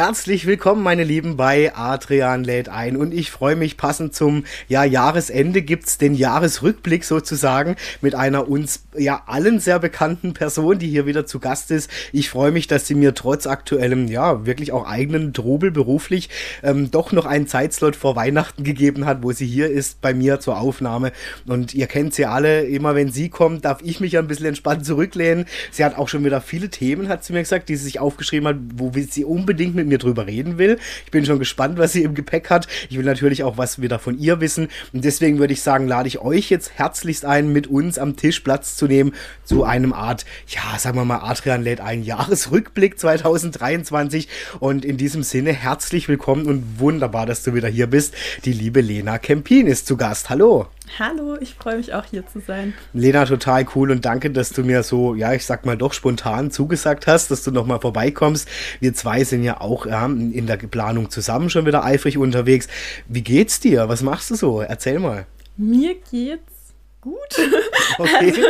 Herzlich willkommen, meine Lieben, bei Adrian lädt ein. Und ich freue mich, passend zum ja, Jahresende gibt's den Jahresrückblick sozusagen mit einer uns ja allen sehr bekannten Person, die hier wieder zu Gast ist. Ich freue mich, dass sie mir trotz aktuellem, ja, wirklich auch eigenen Trubel beruflich ähm, doch noch einen Zeitslot vor Weihnachten gegeben hat, wo sie hier ist bei mir zur Aufnahme. Und ihr kennt sie alle, immer wenn sie kommt, darf ich mich ein bisschen entspannt zurücklehnen. Sie hat auch schon wieder viele Themen, hat sie mir gesagt, die sie sich aufgeschrieben hat, wo sie unbedingt mit mir drüber reden will. Ich bin schon gespannt, was sie im Gepäck hat. Ich will natürlich auch was wieder von ihr wissen. Und deswegen würde ich sagen, lade ich euch jetzt herzlichst ein, mit uns am Tisch Platz zu nehmen zu einem Art, ja, sagen wir mal, Adrian lädt ein Jahresrückblick 2023. Und in diesem Sinne herzlich willkommen und wunderbar, dass du wieder hier bist. Die liebe Lena Kempin ist zu Gast. Hallo. Hallo, ich freue mich auch hier zu sein. Lena, total cool und danke, dass du mir so, ja, ich sag mal doch spontan zugesagt hast, dass du nochmal vorbeikommst. Wir zwei sind ja auch ja, in der Planung zusammen schon wieder eifrig unterwegs. Wie geht's dir? Was machst du so? Erzähl mal. Mir geht's gut. Okay. Also,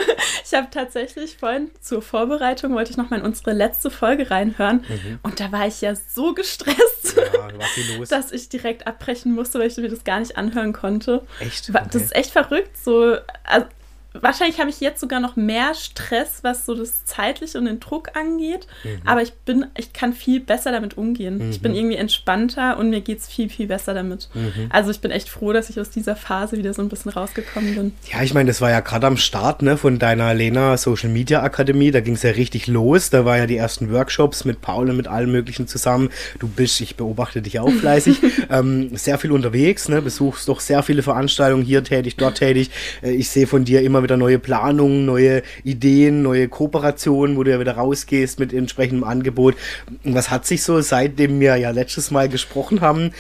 ich habe tatsächlich vorhin zur Vorbereitung wollte ich noch mal in unsere letzte Folge reinhören mhm. und da war ich ja so gestresst, ja, dass ich direkt abbrechen musste, weil ich mir das gar nicht anhören konnte. Echt? Okay. Das ist echt verrückt. So, also, wahrscheinlich habe ich jetzt sogar noch mehr Stress, was so das Zeitliche und den Druck angeht. Mhm. Aber ich bin, ich kann viel besser damit umgehen. Mhm. Ich bin mhm. irgendwie entspannter und mir geht es viel, viel besser damit. Mhm. Also ich bin echt froh, dass ich aus dieser Phase wieder so ein bisschen rausgekommen bin. Ja, ich meine, das war ja gerade am Start ne, von deiner Lena Social Media Akademie. Da ging es ja richtig los. Da war ja die ersten Workshops mit Paul und mit allen möglichen zusammen. Du bist, ich beobachte dich auch fleißig, ähm, sehr viel unterwegs, ne, besuchst doch sehr viele Veranstaltungen, hier tätig, dort tätig. Äh, ich sehe von dir immer wieder wieder neue Planungen, neue Ideen, neue Kooperationen, wo du ja wieder rausgehst mit entsprechendem Angebot. was hat sich so, seitdem wir ja letztes Mal gesprochen haben,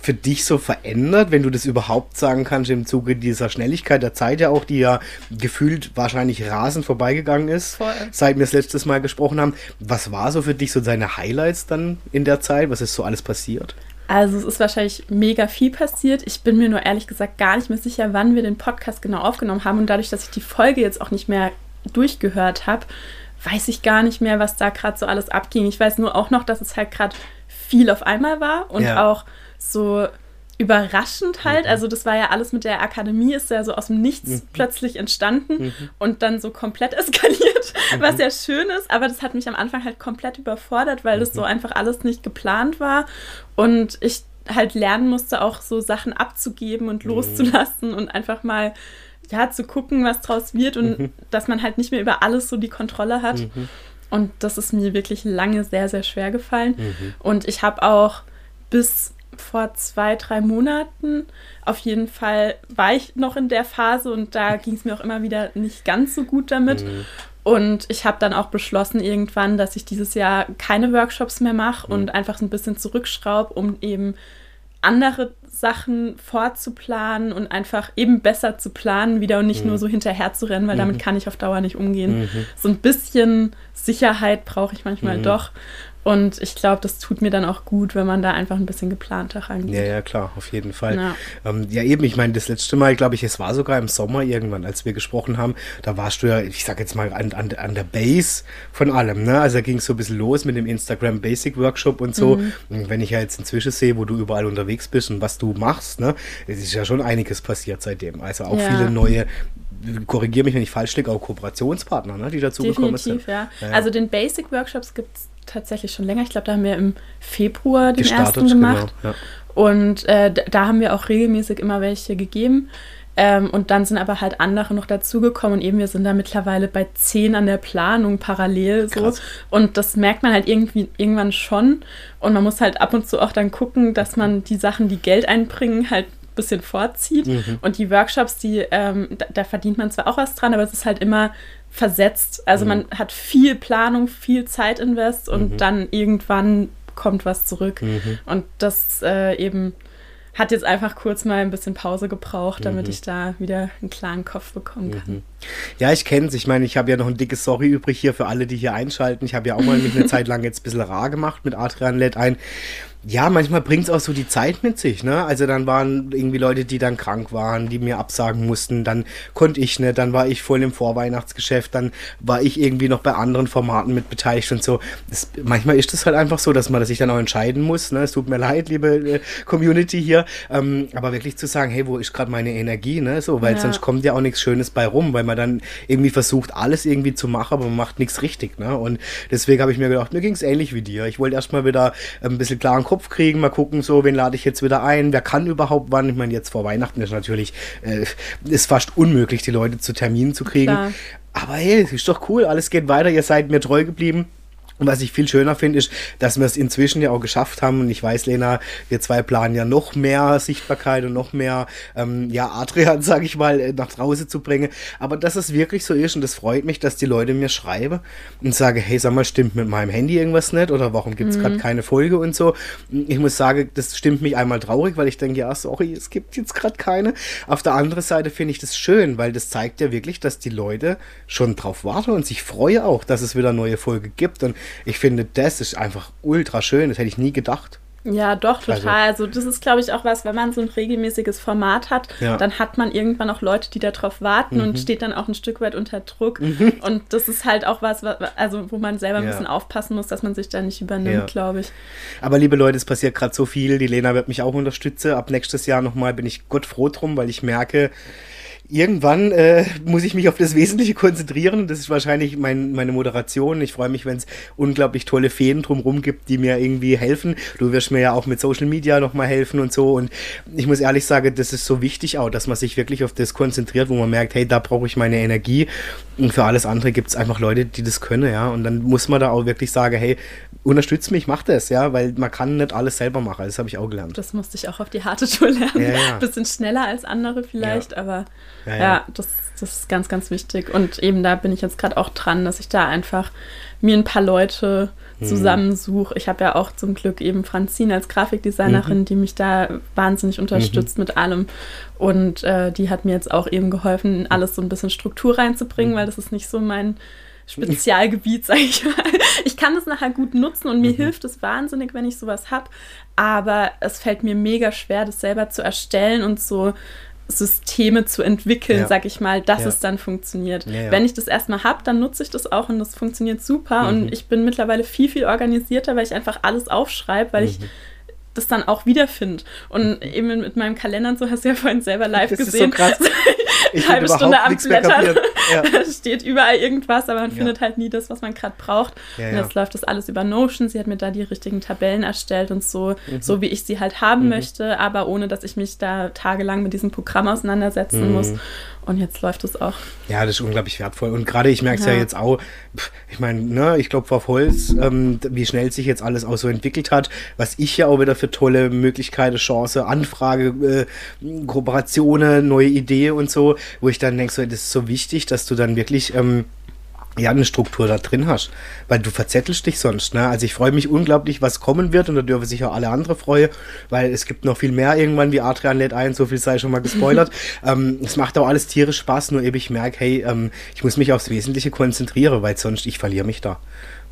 für dich so verändert, wenn du das überhaupt sagen kannst, im Zuge dieser Schnelligkeit der Zeit ja auch, die ja gefühlt wahrscheinlich rasend vorbeigegangen ist, Voll. seit wir das letztes Mal gesprochen haben. Was war so für dich so deine Highlights dann in der Zeit? Was ist so alles passiert? Also es ist wahrscheinlich mega viel passiert. Ich bin mir nur ehrlich gesagt gar nicht mehr sicher, wann wir den Podcast genau aufgenommen haben. Und dadurch, dass ich die Folge jetzt auch nicht mehr durchgehört habe, weiß ich gar nicht mehr, was da gerade so alles abging. Ich weiß nur auch noch, dass es halt gerade viel auf einmal war und ja. auch so überraschend halt. Mhm. Also das war ja alles mit der Akademie, ist ja so aus dem Nichts mhm. plötzlich entstanden mhm. und dann so komplett eskaliert, mhm. was ja schön ist. Aber das hat mich am Anfang halt komplett überfordert, weil das so mhm. einfach alles nicht geplant war und ich halt lernen musste, auch so Sachen abzugeben und mhm. loszulassen und einfach mal ja zu gucken, was draus wird und dass man halt nicht mehr über alles so die Kontrolle hat. Und das ist mir wirklich lange sehr, sehr schwer gefallen. Und ich habe auch bis vor zwei, drei Monaten. Auf jeden Fall war ich noch in der Phase und da ging es mir auch immer wieder nicht ganz so gut damit. Mhm. Und ich habe dann auch beschlossen irgendwann, dass ich dieses Jahr keine Workshops mehr mache mhm. und einfach so ein bisschen zurückschraube, um eben andere Sachen vorzuplanen und einfach eben besser zu planen wieder und nicht mhm. nur so hinterher zu rennen, weil damit mhm. kann ich auf Dauer nicht umgehen. Mhm. So ein bisschen Sicherheit brauche ich manchmal mhm. doch. Und ich glaube, das tut mir dann auch gut, wenn man da einfach ein bisschen geplanter rangeht. Ja, ja, klar, auf jeden Fall. Ja, ähm, ja eben, ich meine, das letzte Mal, glaube ich, es war sogar im Sommer irgendwann, als wir gesprochen haben, da warst du ja, ich sag jetzt mal, an, an, an der Base von allem. Ne? Also da ging es so ein bisschen los mit dem Instagram Basic Workshop und so. Mhm. Und wenn ich ja jetzt inzwischen sehe, wo du überall unterwegs bist und was du machst, ne, es ist ja schon einiges passiert seitdem. Also auch ja. viele neue korrigiere mich, wenn ich falsch liege, auch Kooperationspartner, ne, die dazugekommen sind. Definitiv, ja. ja. Also den Basic Workshops gibt es tatsächlich schon länger. Ich glaube, da haben wir im Februar den Gestartet, ersten gemacht. Genau, ja. Und äh, da haben wir auch regelmäßig immer welche gegeben. Ähm, und dann sind aber halt andere noch dazugekommen und eben wir sind da mittlerweile bei zehn an der Planung parallel so. Krass. Und das merkt man halt irgendwie irgendwann schon. Und man muss halt ab und zu auch dann gucken, dass man die Sachen, die Geld einbringen, halt bisschen vorzieht. Mhm. Und die Workshops, die, ähm, da, da, verdient man zwar auch was dran, aber es ist halt immer versetzt. Also mhm. man hat viel Planung, viel Zeitinvest und mhm. dann irgendwann kommt was zurück. Mhm. Und das äh, eben hat jetzt einfach kurz mal ein bisschen Pause gebraucht, damit mhm. ich da wieder einen klaren Kopf bekommen kann. Mhm. Ja, ich kenne es. Ich meine, ich habe ja noch ein dickes Sorry übrig hier für alle, die hier einschalten. Ich habe ja auch mal mich eine Zeit lang jetzt ein bisschen rar gemacht mit Adrian LED ein ja, manchmal bringt es auch so die Zeit mit sich, ne? Also dann waren irgendwie Leute, die dann krank waren, die mir absagen mussten, dann konnte ich nicht, dann war ich voll im Vorweihnachtsgeschäft, dann war ich irgendwie noch bei anderen Formaten mit beteiligt und so. Das, manchmal ist es halt einfach so, dass man sich dann auch entscheiden muss, ne? Es tut mir leid, liebe äh, Community hier, ähm, aber wirklich zu sagen, hey, wo ist gerade meine Energie, ne? So, weil ja. sonst kommt ja auch nichts Schönes bei rum, weil man dann irgendwie versucht, alles irgendwie zu machen, aber man macht nichts richtig, ne? Und deswegen habe ich mir gedacht, mir ging es ähnlich wie dir. Ich wollte erstmal wieder ein bisschen klaren Kopf Kopf kriegen, mal gucken, so, wen lade ich jetzt wieder ein, wer kann überhaupt wann. Ich meine, jetzt vor Weihnachten ist natürlich, äh, ist fast unmöglich, die Leute zu Terminen zu kriegen. Klar. Aber hey, ist doch cool, alles geht weiter, ihr seid mir treu geblieben. Und was ich viel schöner finde, ist, dass wir es inzwischen ja auch geschafft haben. Und ich weiß, Lena, wir zwei planen ja noch mehr Sichtbarkeit und noch mehr, ähm, ja, Adrian, sag ich mal, äh, nach draußen zu bringen. Aber dass es wirklich so ist und das freut mich, dass die Leute mir schreiben und sagen, hey, sag mal, stimmt mit meinem Handy irgendwas nicht? Oder warum gibt es mhm. gerade keine Folge und so? Ich muss sagen, das stimmt mich einmal traurig, weil ich denke, ja, sorry, es gibt jetzt gerade keine. Auf der anderen Seite finde ich das schön, weil das zeigt ja wirklich, dass die Leute schon drauf warten und sich freuen auch, dass es wieder neue Folge gibt. Und ich finde, das ist einfach ultra schön. Das hätte ich nie gedacht. Ja, doch, total. Also, also das ist, glaube ich, auch was, wenn man so ein regelmäßiges Format hat, ja. dann hat man irgendwann auch Leute, die darauf warten mhm. und steht dann auch ein Stück weit unter Druck. Mhm. Und das ist halt auch was, also wo man selber ja. ein bisschen aufpassen muss, dass man sich da nicht übernimmt, ja. glaube ich. Aber liebe Leute, es passiert gerade so viel. Die Lena wird mich auch unterstützen. Ab nächstes Jahr nochmal bin ich Gott froh drum, weil ich merke, irgendwann äh, muss ich mich auf das Wesentliche konzentrieren. Das ist wahrscheinlich mein, meine Moderation. Ich freue mich, wenn es unglaublich tolle Feen drumherum gibt, die mir irgendwie helfen. Du wirst mir ja auch mit Social Media nochmal helfen und so. Und ich muss ehrlich sagen, das ist so wichtig auch, dass man sich wirklich auf das konzentriert, wo man merkt, hey, da brauche ich meine Energie. Und für alles andere gibt es einfach Leute, die das können, ja. Und dann muss man da auch wirklich sagen, hey, unterstützt mich, mach das, ja, weil man kann nicht alles selber machen. Das habe ich auch gelernt. Das musste ich auch auf die harte Tour lernen. Ja, ja. Bisschen schneller als andere vielleicht, ja. aber ja, ja. das, das ist ganz, ganz wichtig. Und eben da bin ich jetzt gerade auch dran, dass ich da einfach mir ein paar Leute mhm. zusammensuche. Ich habe ja auch zum Glück eben Franzine als Grafikdesignerin, mhm. die mich da wahnsinnig unterstützt mhm. mit allem. Und äh, die hat mir jetzt auch eben geholfen, alles so ein bisschen Struktur reinzubringen, mhm. weil das ist nicht so mein Spezialgebiet, sage ich mal. Ich kann das nachher gut nutzen und mir mhm. hilft es wahnsinnig, wenn ich sowas habe. Aber es fällt mir mega schwer, das selber zu erstellen und so Systeme zu entwickeln, ja. sag ich mal, dass ja. es dann funktioniert. Ja, Wenn ich das erstmal habe, dann nutze ich das auch und das funktioniert super. Mhm. Und ich bin mittlerweile viel, viel organisierter, weil ich einfach alles aufschreibe, weil mhm. ich das dann auch wiederfinde. Und mhm. eben mit meinem Kalender und so hast du ja vorhin selber live das gesehen. Ist so krass. Ich halbe Stunde am Blättern. Ja. da steht überall irgendwas, aber man ja. findet halt nie das, was man gerade braucht. Ja, und jetzt läuft das alles über Notion. Sie hat mir da die richtigen Tabellen erstellt und so, mhm. so wie ich sie halt haben mhm. möchte, aber ohne, dass ich mich da tagelang mit diesem Programm auseinandersetzen mhm. muss. Und jetzt läuft es auch. Ja, das ist unglaublich wertvoll. Und gerade ich merke es ja. ja. jetzt auch, ich meine, ne, ich glaube auf Holz, ähm, wie schnell sich jetzt alles auch so entwickelt hat, was ich ja auch wieder für tolle Möglichkeiten, Chance, Anfrage, äh, Kooperationen, neue Ideen und so, wo ich dann denke, so, das ist so wichtig, dass du dann wirklich ähm, ja, eine Struktur da drin hast, weil du verzettelst dich sonst. Ne? Also ich freue mich unglaublich, was kommen wird und da dürfen sich auch alle andere freuen, weil es gibt noch viel mehr irgendwann wie Adrian lädt ein, so viel sei schon mal gespoilert. ähm, es macht auch alles tierisch Spaß, nur eben ich merke, hey, ähm, ich muss mich aufs Wesentliche konzentrieren, weil sonst ich verliere mich da.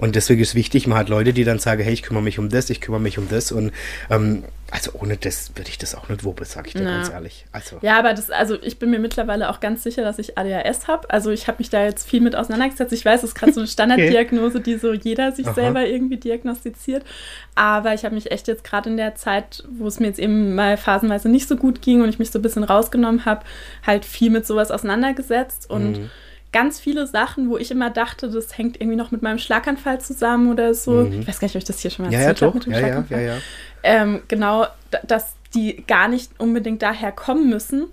Und deswegen ist wichtig, man hat Leute, die dann sagen, hey, ich kümmere mich um das, ich kümmere mich um das. Und ähm, also ohne das würde ich das auch nicht wuppen, sage ich dir ja. ganz ehrlich. Also. Ja, aber das, also ich bin mir mittlerweile auch ganz sicher, dass ich ADHS habe. Also ich habe mich da jetzt viel mit auseinandergesetzt. Ich weiß, es ist gerade so eine Standarddiagnose, okay. die so jeder sich Aha. selber irgendwie diagnostiziert. Aber ich habe mich echt jetzt gerade in der Zeit, wo es mir jetzt eben mal phasenweise nicht so gut ging und ich mich so ein bisschen rausgenommen habe, halt viel mit sowas auseinandergesetzt und mhm ganz viele Sachen, wo ich immer dachte, das hängt irgendwie noch mit meinem Schlaganfall zusammen oder so. Mhm. Ich weiß gar nicht, ob ich das hier schon mal erzählt ja, ja, habe mit dem ja, Schlaganfall. Ja, ja, ja. Ähm, genau, dass die gar nicht unbedingt daher kommen müssen.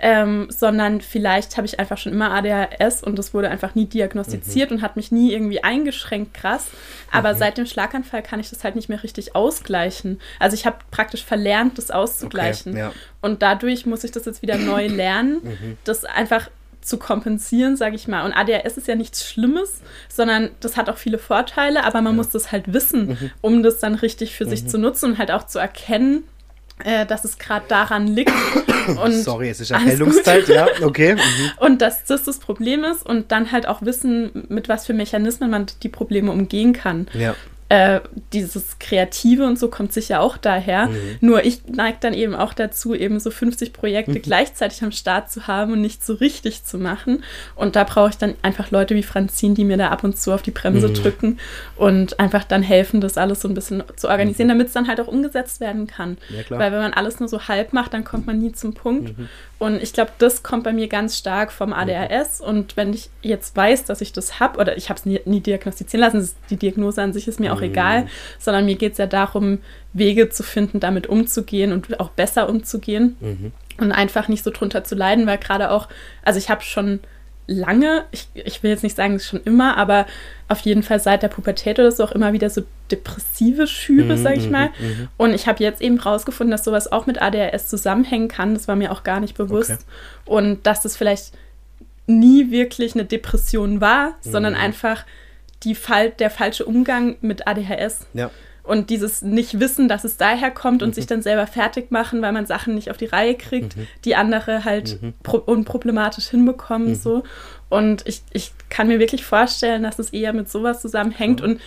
ähm, sondern vielleicht habe ich einfach schon immer ADHS und das wurde einfach nie diagnostiziert mhm. und hat mich nie irgendwie eingeschränkt, krass. Aber mhm. seit dem Schlaganfall kann ich das halt nicht mehr richtig ausgleichen. Also ich habe praktisch verlernt, das auszugleichen. Okay, ja. Und dadurch muss ich das jetzt wieder neu lernen, mhm. das einfach zu kompensieren, sage ich mal. Und ADHS ist ja nichts Schlimmes, sondern das hat auch viele Vorteile, aber man ja. muss das halt wissen, mhm. um das dann richtig für sich mhm. zu nutzen und halt auch zu erkennen, äh, dass es gerade daran liegt. Und Sorry, es ist Erkältungszeit, ja, okay. Mhm. Und dass das das Problem ist und dann halt auch wissen, mit was für Mechanismen man die Probleme umgehen kann. Ja äh, dieses Kreative und so kommt sicher auch daher. Mhm. Nur ich neige dann eben auch dazu, eben so 50 Projekte mhm. gleichzeitig am Start zu haben und nicht so richtig zu machen. Und da brauche ich dann einfach Leute wie Franzin, die mir da ab und zu auf die Bremse mhm. drücken und einfach dann helfen, das alles so ein bisschen zu organisieren, mhm. damit es dann halt auch umgesetzt werden kann. Ja, Weil wenn man alles nur so halb macht, dann kommt man nie zum Punkt. Mhm. Und ich glaube, das kommt bei mir ganz stark vom ADHS. Und wenn ich jetzt weiß, dass ich das habe, oder ich habe es nie, nie, diagnostizieren lassen, die Diagnose an sich ist mir auch mhm. egal, sondern mir geht es ja darum, Wege zu finden, damit umzugehen und auch besser umzugehen mhm. und einfach nicht so drunter zu leiden, weil gerade auch, also ich habe schon lange, ich, ich will jetzt nicht sagen, schon immer, aber auf jeden Fall seit der Pubertät oder so auch immer wieder so depressive Schübe, mhm, sag ich mal. Mhm, mhm. Und ich habe jetzt eben rausgefunden, dass sowas auch mit ADHS zusammenhängen kann. Das war mir auch gar nicht bewusst. Okay. Und dass das vielleicht nie wirklich eine Depression war, mhm. sondern einfach die Fal der falsche Umgang mit ADHS. Ja. Und dieses Nicht-Wissen, dass es daher kommt und mhm. sich dann selber fertig machen, weil man Sachen nicht auf die Reihe kriegt, mhm. die andere halt mhm. unproblematisch hinbekommen. Mhm. So. Und ich, ich kann mir wirklich vorstellen, dass es eher mit sowas zusammenhängt. Und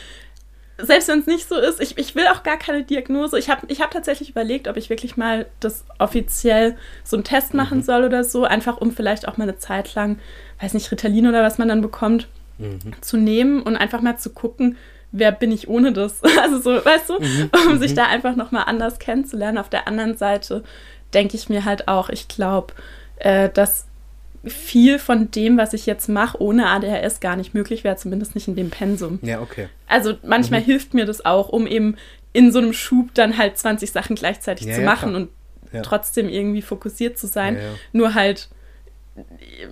selbst wenn es nicht so ist, ich, ich will auch gar keine Diagnose. Ich habe ich hab tatsächlich überlegt, ob ich wirklich mal das offiziell so einen Test machen mhm. soll oder so, einfach um vielleicht auch mal eine Zeit lang, weiß nicht, Ritalin oder was man dann bekommt, mhm. zu nehmen und einfach mal zu gucken, wer bin ich ohne das? Also so, weißt du, mhm. um sich mhm. da einfach nochmal anders kennenzulernen. Auf der anderen Seite denke ich mir halt auch, ich glaube, äh, dass viel von dem, was ich jetzt mache, ohne ADHS gar nicht möglich wäre, zumindest nicht in dem Pensum. Ja, okay. Also manchmal mhm. hilft mir das auch, um eben in so einem Schub dann halt 20 Sachen gleichzeitig ja, zu machen klar. und ja. trotzdem irgendwie fokussiert zu sein. Ja, Nur halt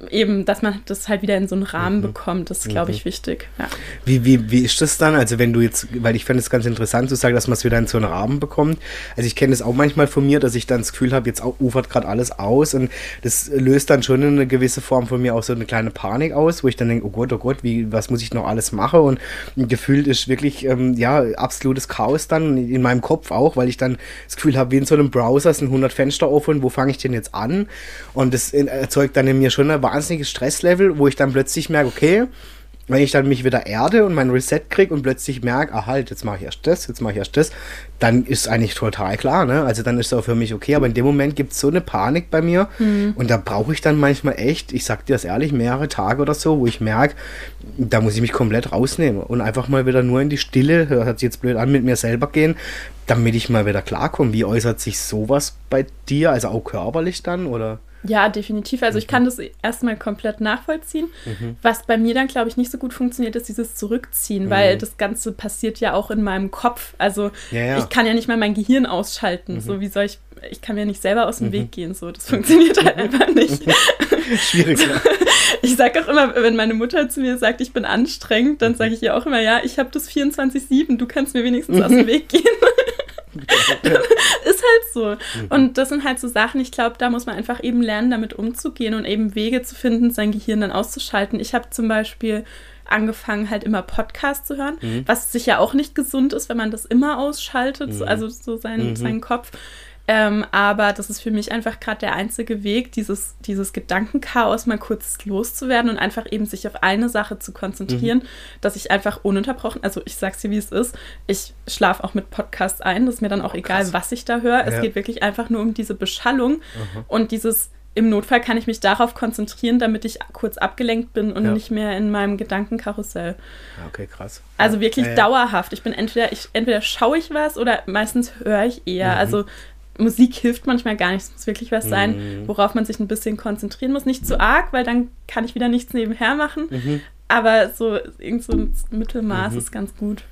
eben, dass man das halt wieder in so einen Rahmen mhm. bekommt, das ist, glaube ich, mhm. wichtig. Ja. Wie, wie, wie ist das dann? Also wenn du jetzt, weil ich fände es ganz interessant zu sagen, dass man es wieder in so einen Rahmen bekommt. Also ich kenne es auch manchmal von mir, dass ich dann das Gefühl habe, jetzt ufert gerade alles aus und das löst dann schon eine gewisse Form von mir auch so eine kleine Panik aus, wo ich dann denke, oh Gott, oh Gott, wie, was muss ich noch alles machen? Und gefühlt ist wirklich, ähm, ja, absolutes Chaos dann in meinem Kopf auch, weil ich dann das Gefühl habe, wie in so einem Browser sind 100 Fenster offen, wo fange ich denn jetzt an? Und das erzeugt dann in mir schon ein wahnsinniges Stresslevel, wo ich dann plötzlich merke, okay, wenn ich dann mich wieder erde und mein Reset kriege und plötzlich merke, ah halt, jetzt mache ich erst das, jetzt mache ich erst das, dann ist eigentlich total klar, ne? Also dann ist es auch für mich okay, aber in dem Moment gibt es so eine Panik bei mir mhm. und da brauche ich dann manchmal echt, ich sag dir das ehrlich, mehrere Tage oder so, wo ich merke, da muss ich mich komplett rausnehmen und einfach mal wieder nur in die Stille, hört sich jetzt blöd an, mit mir selber gehen, damit ich mal wieder klarkomme. Wie äußert sich sowas bei dir, also auch körperlich dann, oder? Ja, definitiv. Also ich kann das erstmal komplett nachvollziehen. Mhm. Was bei mir dann, glaube ich, nicht so gut funktioniert, ist dieses Zurückziehen, mhm. weil das Ganze passiert ja auch in meinem Kopf. Also ja, ja. ich kann ja nicht mal mein Gehirn ausschalten. Mhm. So wie soll ich, ich kann mir nicht selber aus dem mhm. Weg gehen. So, das funktioniert halt einfach nicht. Schwierig, ja. Ich sage auch immer, wenn meine Mutter zu mir sagt, ich bin anstrengend, dann sage ich ihr auch immer, ja, ich habe das 24-7, du kannst mir wenigstens aus dem Weg gehen. ist halt so. Mhm. Und das sind halt so Sachen, ich glaube, da muss man einfach eben lernen, damit umzugehen und eben Wege zu finden, sein Gehirn dann auszuschalten. Ich habe zum Beispiel angefangen, halt immer Podcasts zu hören, mhm. was sicher auch nicht gesund ist, wenn man das immer ausschaltet, mhm. also so sein, mhm. seinen Kopf. Ähm, aber das ist für mich einfach gerade der einzige Weg, dieses, dieses Gedankenchaos mal kurz loszuwerden und einfach eben sich auf eine Sache zu konzentrieren, mhm. dass ich einfach ununterbrochen, also ich sag's dir, wie es ist, ich schlafe auch mit Podcasts ein, das ist mir dann auch oh, egal, was ich da höre. Ja. Es geht wirklich einfach nur um diese Beschallung mhm. und dieses im Notfall kann ich mich darauf konzentrieren, damit ich kurz abgelenkt bin und ja. nicht mehr in meinem Gedankenkarussell. Okay, krass. Also wirklich ja, ja. dauerhaft. Ich bin entweder, ich, entweder schaue ich was oder meistens höre ich eher. Mhm. Also Musik hilft manchmal gar nicht. Es muss wirklich was sein, mhm. worauf man sich ein bisschen konzentrieren muss. Nicht zu arg, weil dann kann ich wieder nichts nebenher machen. Mhm. Aber so irgend so ein Mittelmaß mhm. ist ganz gut.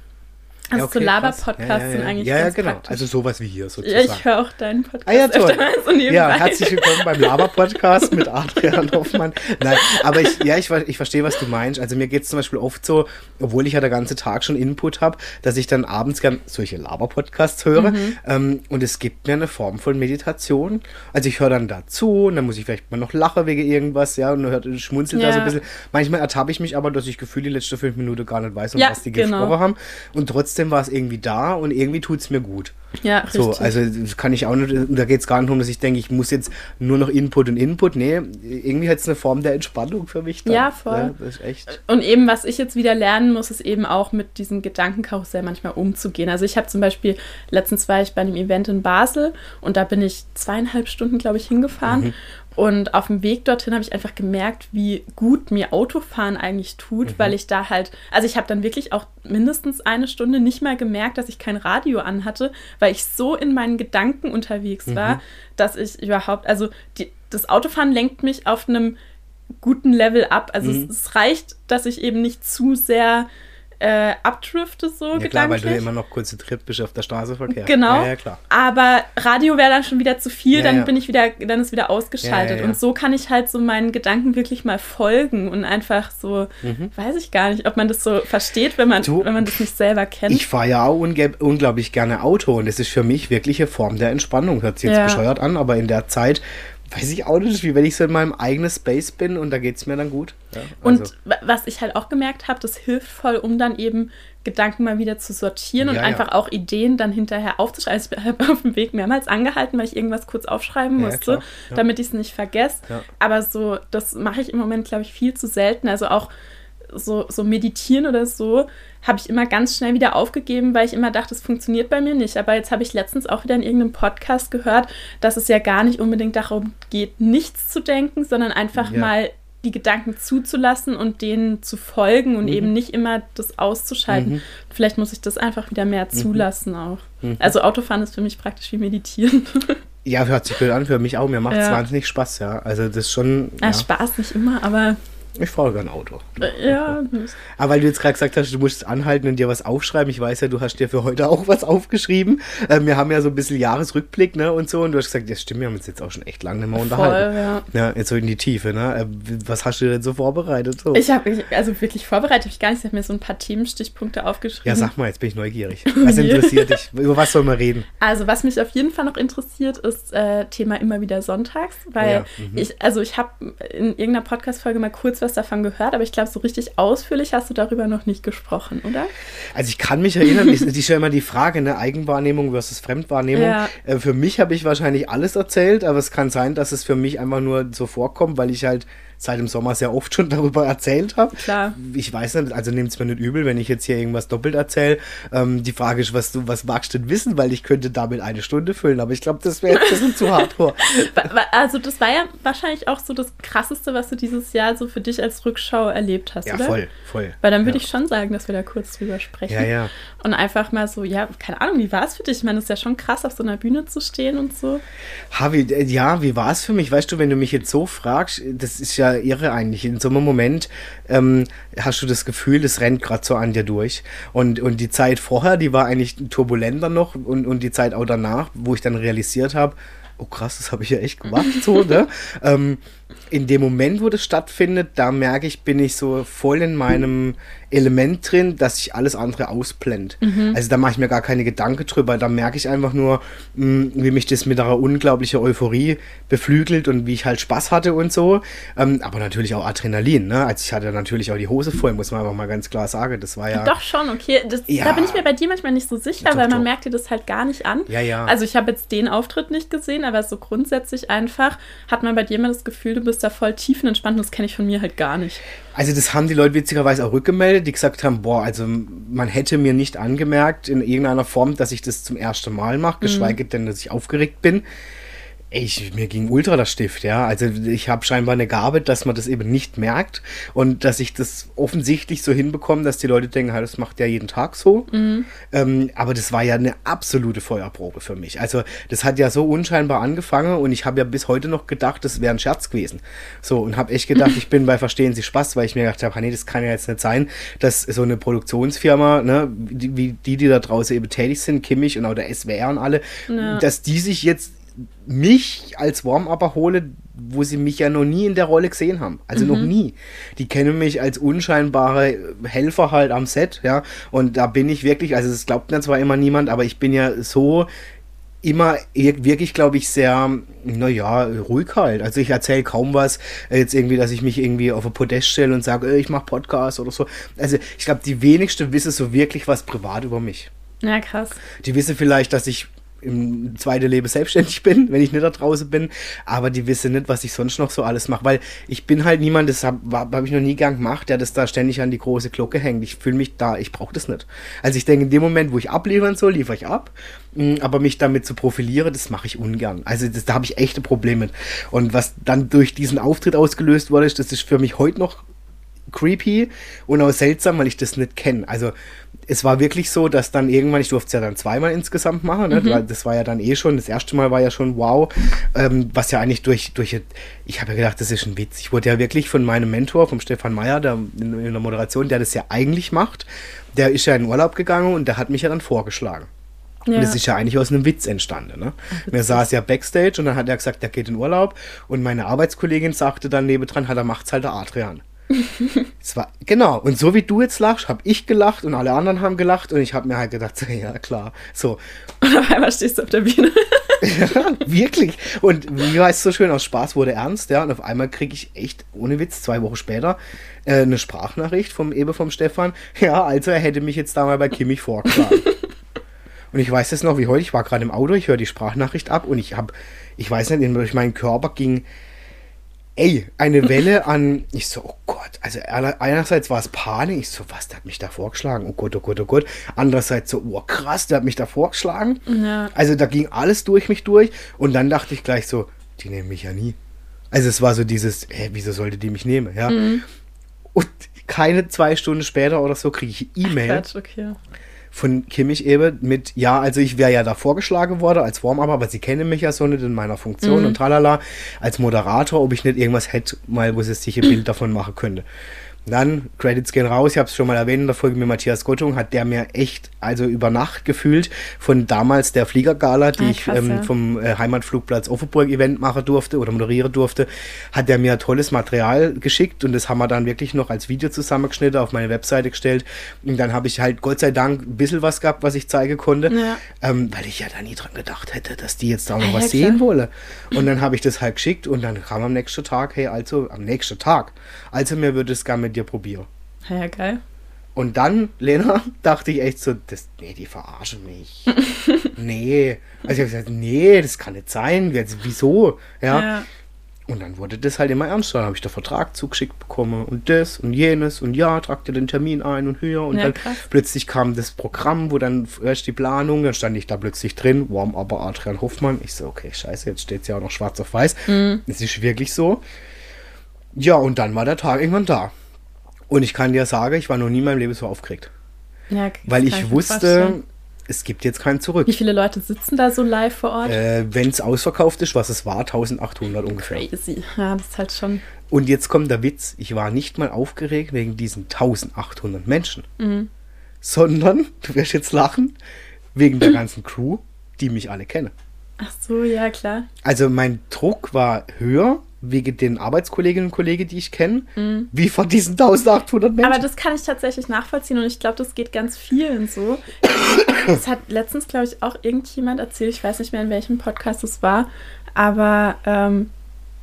Also Ja, okay, so. Laber-Podcasts ja, ja, sind ja. eigentlich Ja, ja, genau. praktisch. Also sowas wie hier Ja, sozusagen. ich höre auch deinen Podcast Ah ja, toll. so. Ja, herzlich willkommen beim Laber-Podcast mit Adrian Hoffmann. Nein, aber ich, ja, ich, ich verstehe, was du meinst. Also mir geht es zum Beispiel oft so, obwohl ich ja den ganzen Tag schon Input habe, dass ich dann abends gern solche Laber-Podcasts höre. Mhm. Ähm, und es gibt mir eine Form von Meditation. Also ich höre dann dazu und dann muss ich vielleicht mal noch lachen wegen irgendwas, ja, und hört, schmunzelt da Ja. so ein bisschen. Manchmal ertappe ich mich aber, dass ich gefühlt die letzte fünf Minuten gar nicht weiß, um Ja, was die genau. gesprochen haben. Und trotzdem war es irgendwie da und irgendwie tut es mir gut. Ja, richtig. So, also das kann ich auch nicht, da geht es gar nicht darum, dass ich denke, ich muss jetzt nur noch Input und Input. Nee, irgendwie hat es eine Form der Entspannung für mich. Dann. Ja, voll. das ist echt. Und eben, was ich jetzt wieder lernen muss, ist eben auch mit diesem Gedankenkarussell manchmal umzugehen. Also ich habe zum Beispiel, letztens war ich bei einem Event in Basel und da bin ich zweieinhalb Stunden, glaube ich, hingefahren. Mhm. Und auf dem Weg dorthin habe ich einfach gemerkt, wie gut mir Autofahren eigentlich tut, Mhm. weil ich da halt, also ich habe dann wirklich auch mindestens eine Stunde nicht mal gemerkt, dass ich kein Radio anhatte, weil ich so in meinen Gedanken unterwegs Mhm. war, dass ich überhaupt, also die, das Autofahren lenkt mich auf einem guten Level ab. Also Mhm. es, es reicht, dass ich eben nicht zu sehr äh, abdrifte, so Ja klar, weil gedanklich. du ja immer noch konzentriert bist auf der Straßenverkehr. Genau. Ja, ja klar. Aber Radio wäre dann schon wieder zu viel, Ja, dann bin ich wieder, dann ist wieder ausgeschaltet. Und so kann ich halt so meinen Gedanken wirklich mal folgen und einfach so, weiß ich gar nicht, ob man das so versteht, wenn man, Mhm. Du, wenn man das nicht selber kennt. Ich fahre ja auch unglaublich gerne Auto und das ist für mich wirklich eine Form der Entspannung. Hört sich jetzt bescheuert an, aber in der Zeit weiß ich auch nicht, wie wenn ich so in meinem eigenen Space bin und da geht es mir dann gut. Ja, Und also, wa- was ich halt auch gemerkt habe, das hilft voll, um dann eben Gedanken mal wieder zu sortieren und Ja, ja. einfach auch Ideen dann hinterher aufzuschreiben. Also Ich habe auf dem Weg mehrmals angehalten, weil ich irgendwas kurz aufschreiben Ja, musste, ja. damit ich es nicht vergesse. Ja. Aber so, das mache ich im Moment, glaube ich, viel zu selten. Also auch so, so meditieren oder so habe ich immer ganz schnell wieder aufgegeben, weil ich immer dachte, es funktioniert bei mir nicht. Aber jetzt habe ich letztens auch wieder in irgendeinem Podcast gehört, dass es ja gar nicht unbedingt darum geht, nichts zu denken, sondern einfach Ja. mal die Gedanken zuzulassen und denen zu folgen Mhm. und eben nicht immer das auszuschalten. Vielleicht muss ich das einfach wieder Mhm. mehr zulassen auch. Also Autofahren ist für mich praktisch wie meditieren. ja, hört sich blöd an, für mich auch. Mir macht es Ja. wahnsinnig Spaß, ja. Also das ist schon. Ja, Spaß nicht immer, aber ich fahre gerne Auto. äh, ja. Aber weil du jetzt gerade gesagt hast, du musst anhalten und dir was aufschreiben. Ich weiß ja, du hast dir für heute auch was aufgeschrieben. Ähm, wir haben ja so ein bisschen Jahresrückblick, ne, und so. Und du hast gesagt, das stimmt, wir haben uns jetzt auch schon echt lange nicht mehr unterhalten. Voll, ja. Ja, jetzt so in die Tiefe, ne? Äh, Was hast du denn so vorbereitet? So? Ich habe also wirklich vorbereitet, habe ich gar nicht, ich habe mir so ein paar Themenstichpunkte aufgeschrieben. ja, sag mal, jetzt bin ich neugierig. Was interessiert dich? Über was sollen wir reden? Also was mich auf jeden Fall noch interessiert, ist äh, Thema immer wieder sonntags, weil Ja, mhm. ich, also ich habe in irgendeiner Podcast-Folge mal kurz was davon gehört, aber ich glaube, so richtig ausführlich hast du darüber noch nicht gesprochen, oder? Also ich kann mich erinnern, es ist ja immer die Frage, ne, Eigenwahrnehmung versus Fremdwahrnehmung. Ja. Äh, für mich habe ich wahrscheinlich alles erzählt, aber es kann sein, dass es für mich einfach nur so vorkommt, weil ich halt seit dem Sommer sehr oft schon darüber erzählt habe. Klar. Ich weiß nicht, also nehmt es mir nicht übel, wenn ich jetzt hier irgendwas doppelt erzähle. Ähm, die Frage ist, was du, was magst du denn wissen, weil ich könnte damit eine Stunde füllen, aber ich glaube, das wäre jetzt ein bisschen zu hardcore. Also das war ja wahrscheinlich auch so das Krasseste, was du dieses Jahr so für dich als Rückschau erlebt hast, Ja, oder? voll, voll. Weil dann würde ja. ich schon sagen, dass wir da kurz drüber sprechen. Ja, ja. Und einfach mal so, ja, keine Ahnung, wie war es für dich? Ich meine, es ist ja schon krass, auf so einer Bühne zu stehen und so. Ha, wie, ja, wie war es für mich? Weißt du, wenn du mich jetzt so fragst, das ist ja irre eigentlich. In so einem Moment ähm, hast du das Gefühl, das rennt gerade so an dir durch. Und, und die Zeit vorher, die war eigentlich turbulenter noch und, und die Zeit auch danach, wo ich dann realisiert habe, oh krass, das habe ich ja echt gemacht, so, ne? ähm, in dem Moment, wo das stattfindet, da merke ich, bin ich so voll in meinem Element drin, dass sich alles andere ausblendet. Also da mache ich mir gar keine Gedanken drüber. Da merke ich einfach nur, mh, wie mich das mit einer unglaublichen Euphorie beflügelt und wie ich halt Spaß hatte und so. Ähm, aber natürlich auch Adrenalin, ne? Also ich hatte natürlich auch die Hose voll, muss man einfach mal ganz klar sagen. Das war ja. Doch schon, okay. Das, Ja. Da bin ich mir bei dir manchmal nicht so sicher, Doch, weil man doch. merkt dir das halt gar nicht an. Ja, ja. Also ich habe jetzt den Auftritt nicht gesehen, aber so grundsätzlich einfach hat man bei dir immer das Gefühl, du bist da voll tiefenentspannt und das kenne ich von mir halt gar nicht. Also das haben die Leute witzigerweise auch rückgemeldet, die gesagt haben, boah, also man hätte mir nicht angemerkt in irgendeiner Form, dass ich das zum ersten Mal mache, geschweige denn, dass ich aufgeregt bin. Ich, mir ging ultra der Stift, ja. Also ich habe scheinbar eine Gabe, dass man das eben nicht merkt und dass ich das offensichtlich so hinbekomme, dass die Leute denken, das macht ja jeden Tag so. Mhm. Ähm, aber das war ja eine absolute Feuerprobe für mich. Also das hat ja so unscheinbar angefangen und ich habe ja bis heute noch gedacht, das wäre ein Scherz gewesen. So und habe echt gedacht, ich bin bei Verstehen Sie Spaß, weil ich mir gedacht habe, nee, das kann ja jetzt nicht sein, dass so eine Produktionsfirma, ne, wie die, die, die da draußen eben tätig sind, Kimmich und auch der SWR und alle, ja. dass die sich jetzt mich als Warm-Upper hole, wo sie mich ja noch nie in der Rolle gesehen haben. Also mhm. noch nie. Die kennen mich als unscheinbare Helfer halt am Set, ja. Und da bin ich wirklich, also das glaubt mir zwar immer niemand, aber ich bin ja so immer wirklich, glaube ich, sehr, naja, ruhig halt. Also ich erzähle kaum was, jetzt irgendwie, dass ich mich irgendwie auf ein Podest stelle und sage, ich mache Podcast oder so. Also ich glaube, die wenigsten wissen so wirklich was privat über mich. Ja, krass. Die wissen vielleicht, dass ich im zweiten Leben selbstständig bin, wenn ich nicht da draußen bin. Aber die wissen nicht, was ich sonst noch so alles mache. Weil ich bin halt niemand, das habe hab ich noch nie gern gemacht, der das da ständig an die große Glocke hängt. Ich fühle mich da, ich brauche das nicht. Also ich denke, in dem Moment, wo ich abliefern soll, liefere ich ab. Mm, aber mich damit zu profilieren, das mache ich ungern. Also das, da habe ich echte Probleme mit. Und was dann durch diesen Auftritt ausgelöst wurde, das ist für mich heute noch creepy und auch seltsam, weil ich das nicht kenne. Also es war wirklich so, dass dann irgendwann, ich durfte es ja dann zweimal insgesamt machen, ne? mhm. das war ja dann eh schon, das erste Mal war ja schon wow, ähm, was ja eigentlich durch, durch, ich habe ja gedacht, das ist ein Witz. Ich wurde ja wirklich von meinem Mentor, vom Stefan Meyer, der in, in der Moderation, der das ja eigentlich macht, der ist ja in Urlaub gegangen und der hat mich ja dann vorgeschlagen. Ja. Und das ist ja eigentlich aus einem Witz entstanden. Ne? Mir saß ja Backstage und dann hat er gesagt, der geht in Urlaub. Und meine Arbeitskollegin sagte dann nebendran, hat er macht's halt der Adrian. Es war, genau, und so wie du jetzt lachst, habe ich gelacht und alle anderen haben gelacht und ich habe mir halt gedacht, ja klar, so. Und auf einmal stehst du auf der Bühne. ja, wirklich. Und wie heißt es so schön, aus Spaß wurde ernst, ja, und auf einmal kriege ich echt, ohne Witz, zwei Wochen später, äh, eine Sprachnachricht vom Ebe vom Stefan, ja, also er hätte mich jetzt da mal bei Kimmich vorgeschlagen. und ich weiß das noch wie heute, ich war gerade im Auto, ich höre die Sprachnachricht ab und ich habe, ich weiß nicht, durch meinen Körper ging ey, eine Welle an, ich so, oh Gott, also einerseits war es Panik, ich so, was, der hat mich da vorgeschlagen, oh Gott, oh Gott, oh Gott. Andererseits so, oh krass, der hat mich da vorgeschlagen. Ja. Also da ging alles durch mich durch und dann dachte ich gleich so, die nehmen mich ja nie. Also es war so dieses, hä, wieso sollte die mich nehmen, ja. Mhm. Und keine zwei Stunden später oder so kriege ich E-Mail. Okay von Kimmich eben mit, ja, also ich wäre ja da vorgeschlagen worden als Warm-Up, aber sie kennen mich ja so nicht in meiner Funktion mhm. und tralala, als Moderator, ob ich nicht irgendwas hätte, mal, wo sie sich ein Bild davon machen könnte. Dann, Credits gehen raus, ich habe es schon mal erwähnt in der Folge mit Matthias Gottung, hat der mir echt, also über Nacht gefühlt, von damals der Fliegergala, die ah, ich ähm, vom äh, Heimatflugplatz Offenburg Event machen durfte oder moderieren durfte, hat der mir tolles Material geschickt und das haben wir dann wirklich noch als Video zusammengeschnitten, auf meine Webseite gestellt. Und dann habe ich halt Gott sei Dank ein bisschen was gehabt, was ich zeigen konnte, ja. ähm, weil ich ja da nie dran gedacht hätte, dass die jetzt da noch ah, was ja, sehen wolle. Und dann habe ich das halt geschickt und dann kam am nächsten Tag, hey, also am nächsten Tag, also mir würde es gar mit dir probieren. Ja, geil. Und dann, Lena, dachte ich echt so, das, nee, die verarschen mich. nee. Also ich habe gesagt, nee, das kann nicht sein. Wieso? Ja. ja. Und dann wurde das halt immer ernster. Dann habe ich den Vertrag zugeschickt bekommen und das und jenes und ja, trag dir den Termin ein und höher. Und ja, dann krass. plötzlich kam das Programm, wo dann erst die Planung, dann stand ich da plötzlich drin, warm aber Adrian Hoffmann. Ich so, okay, scheiße, jetzt steht es ja auch noch schwarz auf weiß. Mhm. Es ist wirklich so. Ja, und dann war der Tag irgendwann da. Und ich kann dir sagen, ich war noch nie in meinem Leben so aufgeregt. Ja, Weil ich wusste, es gibt jetzt kein Zurück. Wie viele Leute sitzen da so live vor Ort? Äh, Wenn es ausverkauft ist, was es war, 1800 ungefähr. Crazy. Ja, das ist halt schon. Und jetzt kommt der Witz, ich war nicht mal aufgeregt wegen diesen 1800 Menschen, mhm. sondern, du wirst jetzt lachen, wegen der ganzen Crew, die mich alle kennen. Ach so, ja, klar. Also mein Druck war höher, wegen den Arbeitskolleginnen und Kollegen, die ich kenne, mhm. wie von diesen 1800 Menschen. Aber das kann ich tatsächlich nachvollziehen und ich glaube, das geht ganz vielen so. Das hat letztens, glaube ich, auch irgendjemand erzählt, ich weiß nicht mehr, in welchem Podcast es war, aber ähm,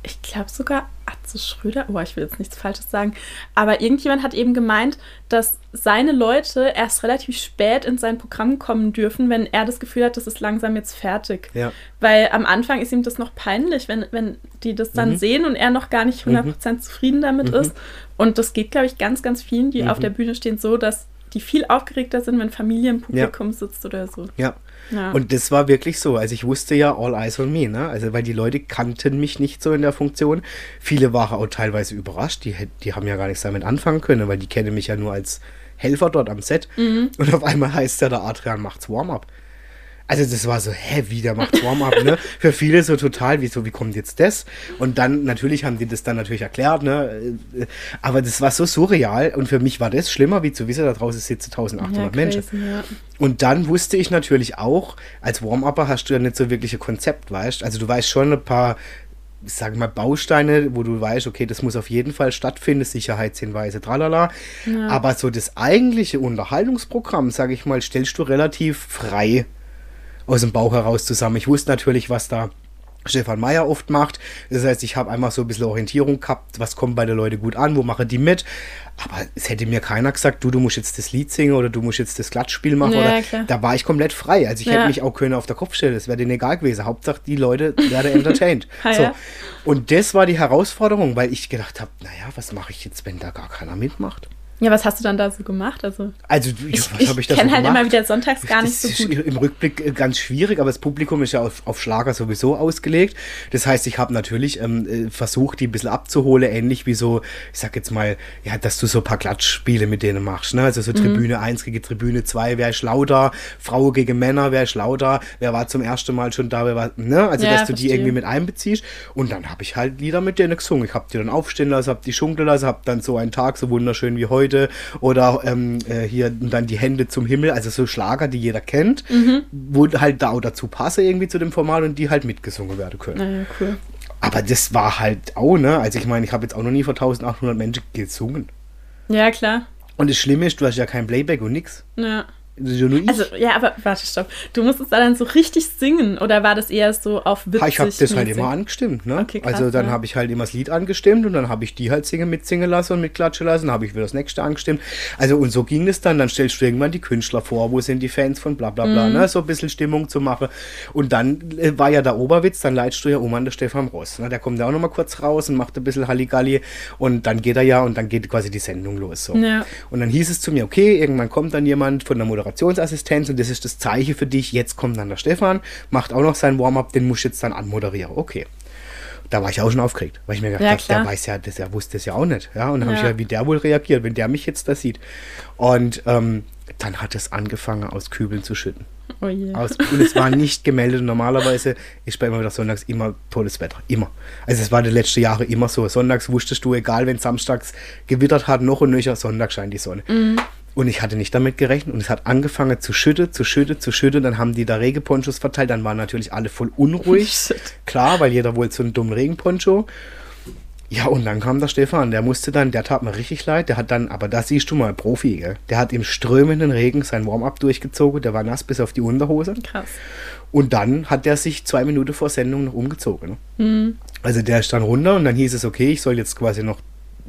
ich glaube sogar Atze Schröder, oh, ich will jetzt nichts Falsches sagen, aber irgendjemand hat eben gemeint, dass seine Leute erst relativ spät in sein Programm kommen dürfen, wenn er das Gefühl hat, das ist langsam jetzt fertig. Ja. Weil am Anfang ist ihm das noch peinlich, wenn, wenn die das dann mhm. sehen und er noch gar nicht 100% mhm. zufrieden damit mhm. ist. Und das geht, glaube ich, ganz, ganz vielen, die auf mhm. der Bühne stehen, so, dass die viel aufgeregter sind, wenn Familie im Publikum ja. sitzt oder so. Ja. ja. Und das war wirklich so. Also ich wusste ja all eyes on me, ne? Also weil die Leute kannten mich nicht so in der Funktion. Viele waren auch teilweise überrascht. Die, die haben ja gar nichts damit anfangen können, weil die kennen mich ja nur als Helfer dort am Set. Mhm. Und auf einmal heißt ja, der Adrian macht's Warm-up. Also das war so, hä, wie, der macht Warm-up, ne? Für viele so total, wieso, wie kommt jetzt das? Und dann, natürlich haben die das dann natürlich erklärt, ne? Aber das war so surreal und für mich war das schlimmer, wie zu wissen, da draußen sitzen 1800 ja, Menschen. Ja. Und dann wusste ich natürlich auch, als Warm-Upper hast du ja nicht so wirklich ein Konzept, weißt Also du weißt schon ein paar ich sage mal, Bausteine, wo du weißt, okay, das muss auf jeden Fall stattfinden, Sicherheitshinweise, tralala. Ja. Aber so das eigentliche Unterhaltungsprogramm, sage ich mal, stellst du relativ frei aus dem Bauch heraus zusammen. Ich wusste natürlich, was da Stefan Meyer oft macht. Das heißt, ich habe einfach so ein bisschen Orientierung gehabt, was kommt bei den Leuten gut an, wo mache die mit. Aber es hätte mir keiner gesagt, du, du musst jetzt das Lied singen oder du musst jetzt das Klatschspiel machen. Ja, oder, da war ich komplett frei. Also ich ja. hätte mich auch können auf der Kopfstelle, das wäre denen egal gewesen. Hauptsache die Leute werden entertained. ah, so. Und das war die Herausforderung, weil ich gedacht habe, naja, was mache ich jetzt, wenn da gar keiner mitmacht? Ja, was hast du dann da so gemacht? Also, also ich, ich da so halt immer wieder sonntags gar nicht so gut. Im Rückblick äh, ganz schwierig, aber das Publikum ist ja auf, auf Schlager sowieso ausgelegt. Das heißt, ich habe natürlich ähm, äh, versucht, die ein bisschen abzuholen, ähnlich wie so, ich sag jetzt mal, ja, dass du so ein paar Klatschspiele mit denen machst. Ne? Also so mhm. Tribüne 1 gegen Tribüne 2, wer ist lauter, Frau gegen Männer, wer ist lauter, wer war zum ersten Mal schon da, wer war, ne? Also, ja, dass du verstehe. die irgendwie mit einbeziehst. Und dann habe ich halt Lieder mit denen gesungen. Ich habe die dann aufstehen lassen, habe die schunkeln lassen, habe dann so einen Tag so wunderschön wie heute oder oder ähm, äh, hier dann die Hände zum Himmel, also so Schlager, die jeder kennt, mhm. wo halt da auch dazu passe irgendwie zu dem Format und die halt mitgesungen werden können. Naja, cool. Aber das war halt auch, ne? Also ich meine, ich habe jetzt auch noch nie vor 1800 Menschen gesungen. Ja, klar. Und das Schlimme ist, du hast ja kein Playback und nix. Ja. Also, ja, aber warte, stopp. Du musstest da dann so richtig singen oder war das eher so auf witzig? Ich habe das halt immer angestimmt, ne? Okay, krass, also dann ja. habe ich halt immer das Lied angestimmt und dann habe ich die halt singen, mitsingen lassen und mitklatschen lassen, habe ich wieder das nächste angestimmt. Also und so ging es dann. Dann stellst du irgendwann die Künstler vor, wo sind die Fans von bla bla bla, mhm. ne? So ein bisschen Stimmung zu machen. Und dann äh, war ja der Oberwitz, dann leitest du ja um an der Stefan Ross. Ne? Der kommt ja auch nochmal kurz raus und macht ein bisschen Halligalli und dann geht er ja und dann geht quasi die Sendung los. So. Ja. Und dann hieß es zu mir, okay, irgendwann kommt dann jemand von der Moderationsassistenz und das ist das Zeichen für dich, jetzt kommt dann der Stefan, macht auch noch sein Warm-up, den muss ich jetzt dann anmoderieren. Okay. Da war ich auch schon aufgeregt, weil ich mir gedacht ja, habe, der weiß ja, das, der wusste es ja auch nicht. Ja, und dann ja. habe ich ja, wie der wohl reagiert, wenn der mich jetzt da sieht. Und ähm, dann hat es angefangen, aus Kübeln zu schütten. Oh yeah. aus, und es war nicht gemeldet. Normalerweise ist bei immer wieder sonntags immer tolles Wetter. Immer. Also es war die letzten Jahre immer so. Sonntags wusstest du, egal wenn samstags gewittert hat, noch und nöcher, Sonntag scheint die Sonne. Mhm. Und ich hatte nicht damit gerechnet und es hat angefangen zu schütten, zu schütten, zu schütten. Dann haben die da Regenponchos verteilt. Dann waren natürlich alle voll unruhig. Shit. Klar, weil jeder wollte so einen dummen Regenponcho. Ja, und dann kam der Stefan, der musste dann, der tat mir richtig leid, der hat dann, aber da siehst du mal, Profi, gell? Der hat im strömenden Regen sein Warm-up durchgezogen, der war nass bis auf die Unterhose. Krass. Und dann hat der sich zwei Minuten vor Sendung noch umgezogen. Ne? Mhm. Also der ist dann runter und dann hieß es, okay, ich soll jetzt quasi noch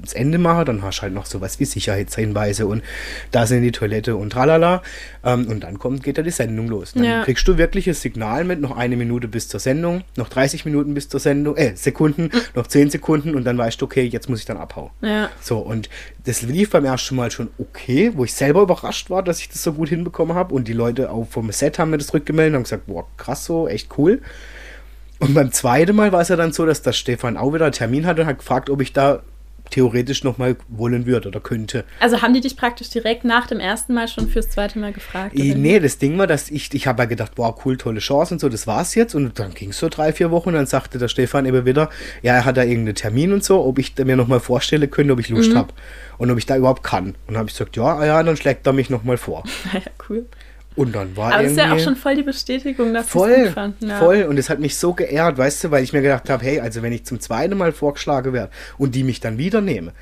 das Ende mache, dann hast du halt noch sowas wie Sicherheitshinweise und da sind die Toilette und tralala. Ähm, und dann kommt, geht ja die Sendung los. Dann ja. kriegst du wirklich ein Signal mit, noch eine Minute bis zur Sendung, noch 30 Minuten bis zur Sendung, äh, Sekunden, mhm. noch 10 Sekunden und dann weißt du, okay, jetzt muss ich dann abhauen. Ja. So, und das lief beim ersten Mal schon okay, wo ich selber überrascht war, dass ich das so gut hinbekommen habe und die Leute auch vom Set haben mir das zurückgemeldet und haben gesagt, boah, krass so, echt cool. Und beim zweiten Mal war es ja dann so, dass der Stefan auch wieder einen Termin hatte und hat gefragt, ob ich da theoretisch nochmal wollen würde oder könnte. Also haben die dich praktisch direkt nach dem ersten Mal schon fürs zweite Mal gefragt? Oder? Nee, das Ding war, dass ich, ich habe ja gedacht, boah, cool, tolle Chance und so, das war's jetzt. Und dann ging es so drei, vier Wochen und dann sagte der Stefan eben wieder, ja, er hat da irgendeinen Termin und so, ob ich mir nochmal vorstellen könnte, ob ich Lust mhm. habe und ob ich da überhaupt kann. Und dann habe ich gesagt, ja, ja, dann schlägt er mich nochmal vor. Ja, cool. Und dann war Aber das ist ja auch schon voll die Bestätigung, dass voll, es gut fanden. Ja. Voll, und es hat mich so geehrt, weißt du, weil ich mir gedacht habe, hey, also wenn ich zum zweiten Mal vorgeschlagen werde und die mich dann wieder nehmen,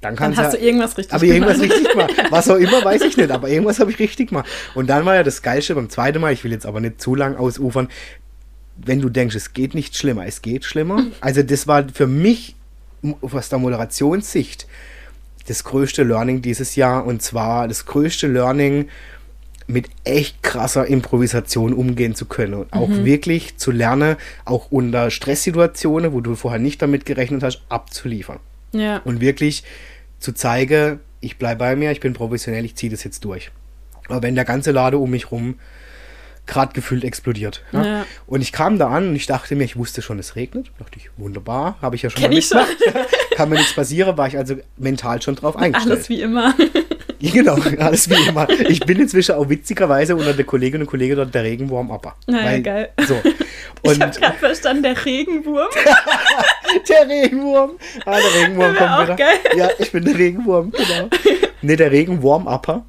dann, dann hast ja, du irgendwas richtig aber gemacht. Aber irgendwas richtig gemacht. Was auch immer, weiß ich nicht, aber irgendwas habe ich richtig gemacht. Und dann war ja das Geilste beim zweiten Mal, ich will jetzt aber nicht zu lang ausufern, wenn du denkst, es geht nicht schlimmer, es geht schlimmer. Also das war für mich aus der Moderationssicht das größte Learning dieses Jahr und zwar das größte Learning mit echt krasser Improvisation umgehen zu können und auch mhm. wirklich zu lernen, auch unter Stresssituationen, wo du vorher nicht damit gerechnet hast, abzuliefern. Ja. Und wirklich zu zeigen, ich bleibe bei mir, ich bin professionell, ich ziehe das jetzt durch. Aber wenn der ganze Lade um mich rum gerade gefühlt explodiert. Ja? Ja. Und ich kam da an und ich dachte mir, ich wusste schon, es regnet. Dachte ich, wunderbar, habe ich ja schon Kenn mal ich schon. mitgemacht. Kann mir nichts passieren, war ich also mental schon drauf eingestellt. Alles wie immer. Genau, alles wie immer. Ich bin inzwischen auch witzigerweise unter der Kolleginnen und Kollegen dort der Regenwurm Appa. Naja, geil. So. ich Und habe gerade verstanden, der Regenwurm. der Regenwurm. Ah, der Regenwurm kommt wieder. geil. Ja, ich bin der Regenwurm, genau. Ne, der Regenwurm Upper.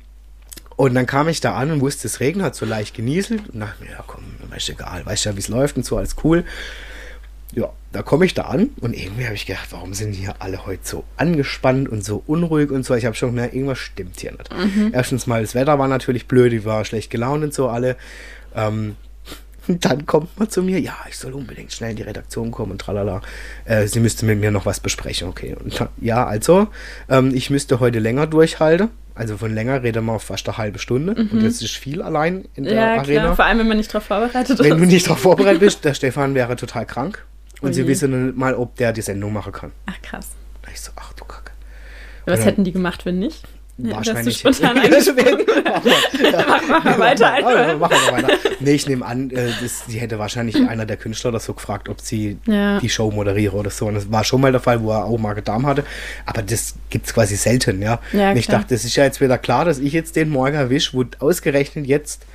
Und dann kam ich da an und wusste, es regnet, hat so leicht genieselt. Und dachte mir, ja komm, weißt du, egal, weißt ja, wie es läuft und so, alles cool. Ja, da komme ich da an und irgendwie habe ich gedacht, warum sind hier alle heute so angespannt und so unruhig und so. Ich habe schon gemerkt, irgendwas stimmt hier nicht. Erstens mal, das Wetter war natürlich blöd, ich war schlecht gelaunt und so alle. Ähm, dann kommt man zu mir, ja, ich soll unbedingt schnell in die Redaktion kommen und tralala. Äh, sie müsste mit mir noch was besprechen, okay. Und dann, ja, also, ähm, ich müsste heute länger durchhalten. Also von länger reden wir auf fast eine halbe Stunde. Und das ist viel allein in der Ja, Arena. klar. Vor allem, wenn man nicht darauf vorbereitet Wenn du ist. nicht darauf vorbereitet bist, der Stefan wäre total krank. Und Oh sie je. wissen nicht mal, ob der die Sendung machen kann. Ach, krass. Da ich so, ach du Kacke. Was Ja. hätten die gemacht, wenn nicht? Ja, Wahrscheinlich. du spontan mach mal, ja. Weiter Ja, einfach. Mach mal weiter. Nee, ich nehme an, äh, das, hätte wahrscheinlich einer der Künstler oder so gefragt, ob sie Ja. die Show moderiere oder so. Und das war schon mal der Fall, wo er auch Magen-Darm hatte. Aber das gibt es quasi selten, ja. Ja, Und ich klar. dachte, das ist ja jetzt wieder klar, dass ich jetzt den morgen erwische, wo ausgerechnet jetzt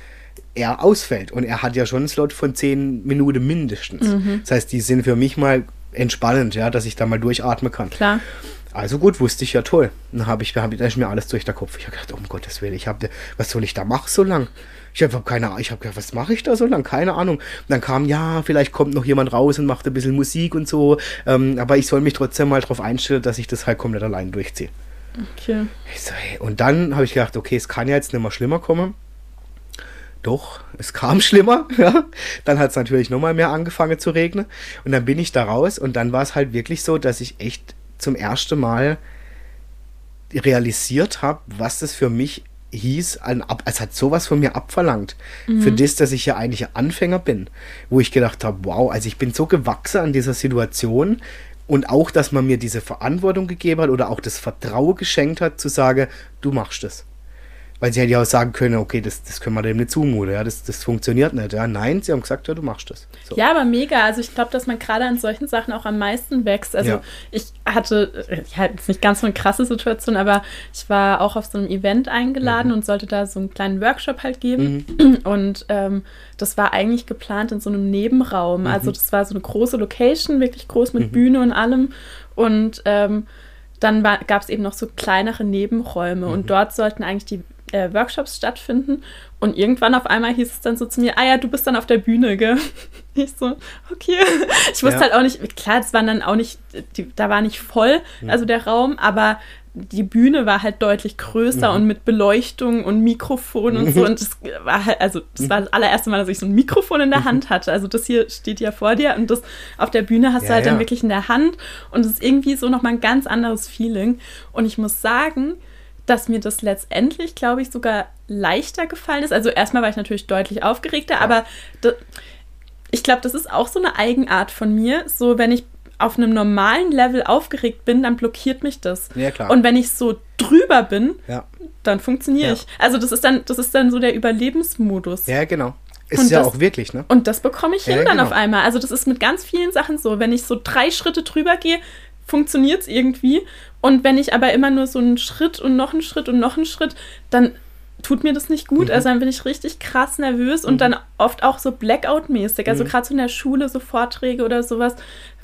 er ausfällt. Und er hat ja schon einen Slot von 10 Minuten mindestens. Mhm. Das heißt, die sind für mich mal entspannend, ja, dass ich da mal durchatmen kann. Klar. Also gut, wusste ich ja toll. Dann habe ich, hab ich, mir alles durch den Kopf. Ich habe gedacht, um Gottes Willen, ich habe, was soll ich da machen so lang? Ich habe keine Ahnung. Ich habe gedacht, was mache ich da so lang? Keine Ahnung. Und dann kam, ja, vielleicht kommt noch jemand raus und macht ein bisschen Musik und so. Ähm, aber ich soll mich trotzdem mal darauf einstellen, dass ich das halt komplett allein durchziehe. Okay. Ich so, hey. Und dann habe ich gedacht, okay, es kann ja jetzt nicht mehr schlimmer kommen. Doch, es kam schlimmer. Ja. Dann hat es natürlich nochmal mehr angefangen zu regnen. Und dann bin ich da raus und dann war es halt wirklich so, dass ich echt zum ersten Mal realisiert habe, was das für mich hieß, es hat sowas von mir abverlangt. Für das, dass ich ja eigentlich Anfänger bin. Wo ich gedacht habe, wow, also ich bin so gewachsen an dieser Situation und auch, dass man mir diese Verantwortung gegeben hat oder auch das Vertrauen geschenkt hat, zu sagen, du machst das. Weil sie hätte ja auch sagen können, okay, das, das können wir dem nicht zumuten, ja, das, das funktioniert nicht. Ja, nein, sie haben gesagt, ja, du machst das. So. Ja, aber mega. Also ich glaube, dass man gerade an solchen Sachen auch am meisten wächst. Also Ja. ich hatte, äh, ja, jetzt nicht ganz so eine krasse Situation, aber ich war auch auf so einem Event eingeladen Mhm. und sollte da so einen kleinen Workshop halt geben. Und ähm, das war eigentlich geplant in so einem Nebenraum. Mhm. Also das war so eine große Location, wirklich groß mit Bühne und allem. Und ähm, dann gab es eben noch so kleinere Nebenräume Mhm. und dort sollten eigentlich die äh, Workshops stattfinden. Und irgendwann auf einmal hieß es dann so zu mir, ah ja, du bist dann auf der Bühne, gell? Ich so, okay. Ich wusste Ja. halt auch nicht, klar, es waren dann auch nicht, die, da war nicht voll, also der Raum, aber die Bühne war halt deutlich größer und mit Beleuchtung und Mikrofon und so. Und das war halt, also das war das allererste Mal, dass ich so ein Mikrofon in der Hand hatte. Also das hier steht ja vor dir und das auf der Bühne hast Ja, du halt ja. dann wirklich in der Hand und es ist irgendwie so nochmal ein ganz anderes Feeling. Und ich muss sagen, dass mir das letztendlich, glaube ich, sogar leichter gefallen ist. Also erstmal war ich natürlich deutlich aufgeregter, aber da, ich glaube, das ist auch so eine Eigenart von mir. So, wenn ich auf einem normalen Level aufgeregt bin, dann blockiert mich das. Ja, klar. Und wenn ich so drüber bin, Ja. dann funktioniere Ja. ich. Also das ist dann, das ist dann so der Überlebensmodus. ja, genau. Ist Und ja das- auch wirklich, ne? Und das bekomme ich Ja, hin dann genau. auf einmal. Also das ist mit ganz vielen Sachen so. Wenn ich so drei Schritte drüber gehe, funktioniert es irgendwie. Und wenn ich aber immer nur so einen Schritt und noch einen Schritt und noch einen Schritt, dann tut mir das nicht gut. Mhm. Also dann bin ich richtig krass nervös und dann oft auch so Blackout-mäßig. Mhm. Also gerade so in der Schule, so Vorträge oder sowas.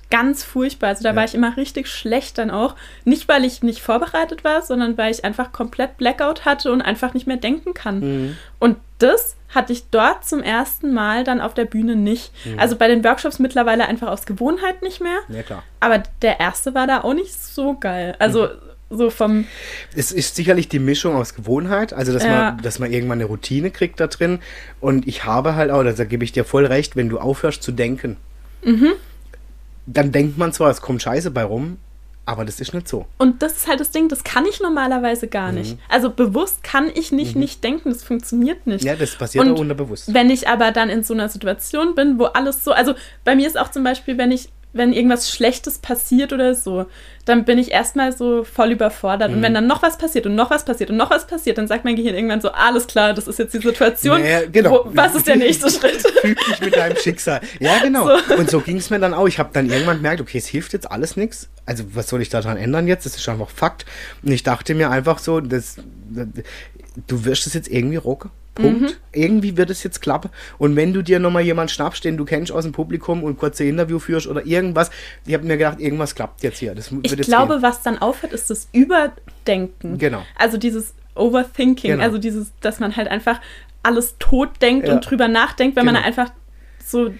Ganz furchtbar. Also da war ich immer richtig schlecht dann auch. Nicht, weil ich nicht vorbereitet war, sondern weil ich einfach komplett Blackout hatte und einfach nicht mehr denken kann. Mhm. Und das hatte ich dort zum ersten Mal dann auf der Bühne nicht. Mhm. Also bei den Workshops mittlerweile einfach aus Gewohnheit nicht mehr. Ja, klar. Aber der erste war da auch nicht so geil. Also Mhm. so vom, Es ist sicherlich die Mischung aus Gewohnheit, also dass, Ja. man, dass man irgendwann eine Routine kriegt da drin. Und ich habe halt auch, da gebe ich dir voll recht, wenn du aufhörst zu denken, Mhm. dann denkt man zwar, es kommt Scheiße bei rum, aber das ist nicht so. und das ist halt das Ding, das kann ich normalerweise Mhm. gar nicht. Also bewusst kann ich nicht nicht denken, das funktioniert nicht. Ja, das passiert Und auch unterbewusst. Wenn ich aber dann in so einer Situation bin, wo alles so, also bei mir ist auch zum Beispiel, wenn ich, wenn irgendwas Schlechtes passiert oder so, dann bin ich erstmal so voll überfordert. Mhm. Und wenn dann noch was passiert und noch was passiert und noch was passiert, dann sagt mein Gehirn irgendwann so, alles klar, das ist jetzt die Situation. Ja, genau. Wo, was ist der nächste Schritt? Füg dich mit deinem Schicksal. Ja, genau. So. Und so ging es mir dann auch. Ich habe dann irgendwann gemerkt, okay, es hilft jetzt alles nichts. Also was soll ich daran ändern jetzt? Das ist einfach Fakt. Und ich dachte mir einfach so, das, du wirst es jetzt irgendwie rocken. Punkt. Mhm. Irgendwie wird es jetzt klappen. Und wenn du dir nochmal jemanden schnappst, den du kennst aus dem Publikum und kurze Interview führst oder irgendwas, ich habe mir gedacht, irgendwas klappt jetzt hier. Das ich glaube, gehen. was dann aufhört, ist das Überdenken. Genau. Also dieses Overthinking, genau. also dieses, dass man halt einfach alles tot denkt ja. und drüber nachdenkt, wenn genau. man einfach so.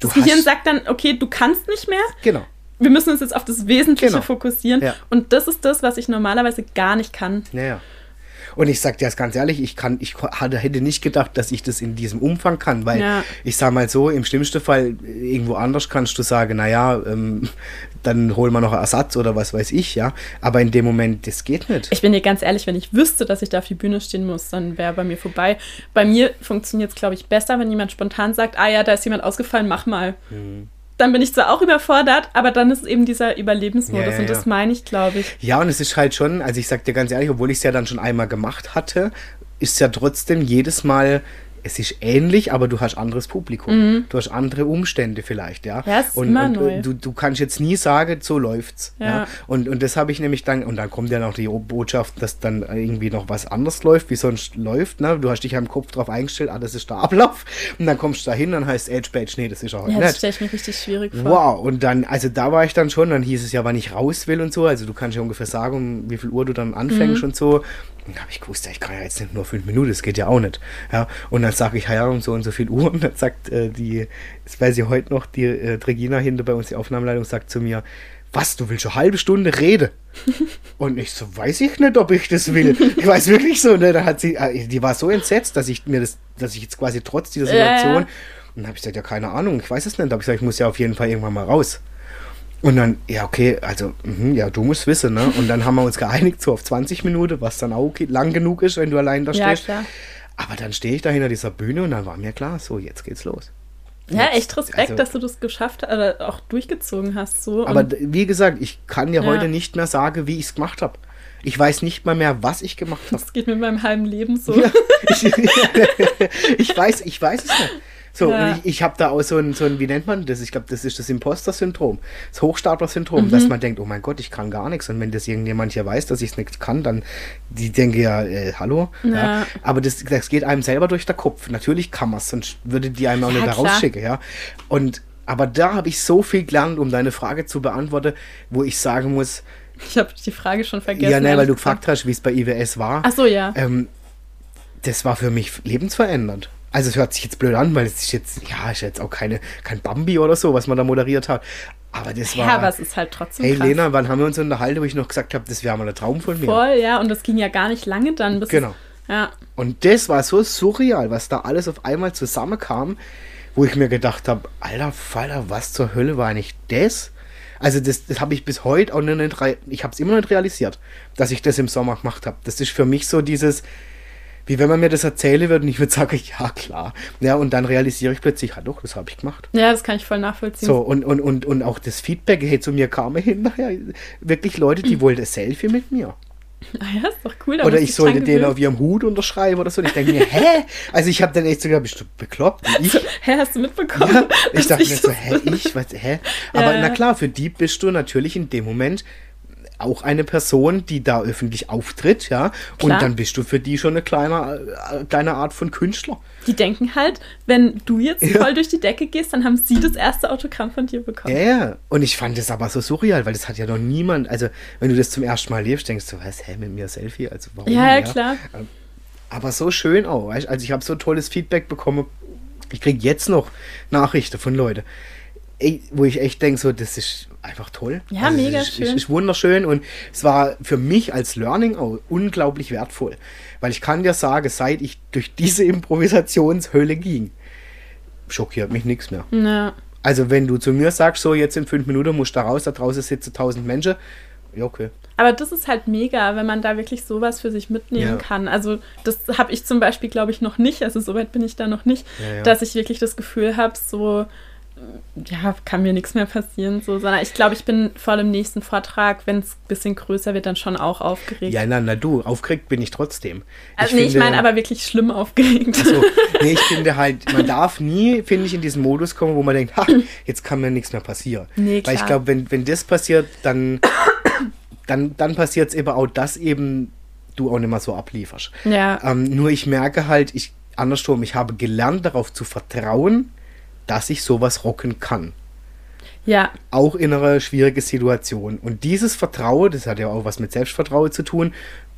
Das du Gehirn sagt dann, okay, du kannst nicht mehr. Genau wir müssen uns jetzt auf das Wesentliche genau. fokussieren. Ja. Und das ist das, was ich normalerweise gar nicht kann. Naja. Und ich sag dir das ganz ehrlich, ich kann, ich hatte, hätte nicht gedacht, dass ich das in diesem Umfang kann, weil ja. ich sag mal so, im schlimmsten Fall irgendwo anders kannst du sagen, naja, ähm, dann holen wir noch einen Ersatz oder was weiß ich, ja. Aber in dem Moment, das geht nicht. Ich bin dir ganz ehrlich, wenn ich wüsste, dass ich da auf die Bühne stehen muss, dann wäre bei mir vorbei. Bei mir funktioniert es, glaube ich, besser, wenn jemand spontan sagt, ah ja, da ist jemand ausgefallen, mach mal. Mhm dann bin ich zwar auch überfordert, aber dann ist eben dieser Überlebensmodus ja, und das meine ich, glaube ich. Ja, und es ist halt schon, also ich sag dir ganz ehrlich, obwohl ich es ja dann schon einmal gemacht hatte, ist ja trotzdem jedes Mal es ist ähnlich, aber du hast anderes Publikum. Mhm. Du hast andere Umstände vielleicht, ja. Ja, ist und, immer und neu. Du, du kannst jetzt nie sagen, so läuft's. Ja. ja? Und, und das habe ich nämlich dann, und dann kommt ja noch die Botschaft, dass dann irgendwie noch was anderes läuft, wie sonst läuft. Ne? Du hast dich ja im Kopf drauf eingestellt, ah, das ist der Ablauf. Und dann kommst du da hin, dann heißt Edge Badge, nee, das ist auch ja, nicht. Das stelle ich mir richtig schwierig vor. Wow, und dann, also da war ich dann schon, dann hieß es ja, wann ich raus will und so. Also du kannst ja ungefähr sagen, um wie viel Uhr du dann anfängst mhm. und so. Dann habe ich gewusst, ich kann ja jetzt nicht nur fünf Minuten, das geht ja auch nicht. Ja, und dann sage ich, ja, um so und so viel Uhr. Und dann sagt äh, die, das weiß ich heute noch, die äh, Regina hinter bei uns, die Aufnahmeleitung, sagt zu mir, was, du willst schon eine halbe Stunde reden? und ich so, weiß ich nicht, ob ich das will. Ich weiß wirklich so, ne? Da hat sie, äh, die war so entsetzt, dass ich mir das, dass ich jetzt quasi trotz dieser Situation, ja, ja. und dann habe ich gesagt, ja, keine Ahnung, ich weiß es nicht. Da habe ich gesagt, ich muss ja auf jeden Fall irgendwann mal raus. Und dann, ja, okay, also, mh, ja, du musst wissen, ne? Und dann haben wir uns geeinigt, so auf 20 Minuten, was dann auch okay, lang genug ist, wenn du allein da stehst. Ja, klar. Aber dann stehe ich da hinter dieser Bühne und dann war mir klar, so, jetzt geht's los. Ja, jetzt, echt Respekt, also, dass du das geschafft hast, oder auch durchgezogen hast. So. Aber wie gesagt, ich kann dir ja. heute nicht mehr sagen, wie ich es gemacht habe. Ich weiß nicht mal mehr, was ich gemacht habe. Das geht mir in meinem halben Leben so. Ja, ich, ich, weiß, ich weiß es nicht. So, ja. ich, ich habe da auch so ein, so ein, wie nennt man das? Ich glaube, das ist das Imposter-Syndrom, das Hochstapler-Syndrom, mhm. dass man denkt, oh mein Gott, ich kann gar nichts. Und wenn das irgendjemand hier weiß, dass ich es nicht kann, dann die denken ja, äh, hallo. Ja. ja. Aber das, das geht einem selber durch den Kopf. Natürlich kann man es, sonst würde die einem auch ja, nicht da rausschicken, ja. Und aber da habe ich so viel gelernt, um deine Frage zu beantworten, wo ich sagen muss. Ich habe die Frage schon vergessen. Ja, ne, weil du gefragt hast, wie es bei IWS war. Ach so, ja. Ähm, das war für mich lebensverändernd. Also es hört sich jetzt blöd an, weil es ist jetzt, ja, ist jetzt auch keine, kein Bambi oder so, was man da moderiert hat. Aber das war. Ja, aber es ist halt trotzdem. Hey krass. Lena, wann haben wir uns unterhalten, wo ich noch gesagt habe, das wäre mal ein Traum von mir. Voll, ja, und das ging ja gar nicht lange dann. Bis genau. Es, ja. Und das war so surreal, was da alles auf einmal zusammenkam, wo ich mir gedacht habe, alter Falter, was zur Hölle war eigentlich das? Also das, das habe ich bis heute auch nicht, ich habe es immer noch nicht realisiert, dass ich das im Sommer gemacht habe. Das ist für mich so dieses, wie wenn man mir das erzählen würde und ich würde sagen, ja klar. Ja, und dann realisiere ich plötzlich, ja doch, das habe ich gemacht. Ja, das kann ich voll nachvollziehen. So, und, und, und, und auch das Feedback, hey, zu mir kam hinterher wirklich Leute, die wollten Selfie mit mir. Ah ja, ist doch cool. Oder ich sollte den auf ihrem Hut unterschreiben oder so. Und ich denke mir, hä? Also ich habe dann echt so gedacht, bist du bekloppt? Ich? Hä, hast du mitbekommen? Ja, ich dachte mir so, hä, ich? Was, hä? Aber ja, na klar, für die bist du natürlich in dem Moment auch eine Person, die da öffentlich auftritt, ja. Klar. Und dann bist du für die schon eine kleine, äh, kleine Art von Künstler. Die denken halt, wenn du jetzt ja. voll durch die Decke gehst, dann haben sie das erste Autogramm von dir bekommen. Ja, ja. Und ich fand das aber so surreal, weil das hat ja noch niemand, also wenn du das zum ersten Mal lebst, denkst du, was, hä, mit mir Selfie? Also warum? Ja, ja, klar. Ähm, aber so schön auch, weißt? Also ich habe so tolles Feedback bekommen. Ich kriege jetzt noch Nachrichten von Leuten wo ich echt denke, so, das ist einfach toll. Ja, also mega ist, schön. Ist, ist wunderschön und es war für mich als Learning auch unglaublich wertvoll. Weil ich kann dir sagen, seit ich durch diese Improvisationshölle ging, schockiert mich nichts mehr. Ja. Also wenn du zu mir sagst, so jetzt in fünf Minuten musst du da raus, da draußen sitzen tausend Menschen, ja, okay. Aber das ist halt mega, wenn man da wirklich sowas für sich mitnehmen ja. kann. Also das habe ich zum Beispiel, glaube ich, noch nicht, also soweit bin ich da noch nicht, ja, ja. dass ich wirklich das Gefühl habe, so ja, kann mir nichts mehr passieren, so, sondern ich glaube, ich bin vor dem nächsten Vortrag, wenn es ein bisschen größer wird, dann schon auch aufgeregt. Ja, na, na du, aufgeregt bin ich trotzdem. Also, ich nee, finde, ich meine aber wirklich schlimm aufgeregt. So, nee, ich finde halt, man darf nie, finde ich, in diesen Modus kommen, wo man denkt, ha, jetzt kann mir nichts mehr passieren. Nee, klar. Weil ich glaube, wenn, wenn das passiert, dann, dann, dann passiert es eben auch, dass eben du auch nicht mehr so ablieferst. Ja. Ähm, nur ich merke halt, ich, andersrum, ich habe gelernt, darauf zu vertrauen, dass ich sowas rocken kann. Ja. Auch in einer schwierigen Situation. Und dieses Vertrauen, das hat ja auch was mit Selbstvertrauen zu tun,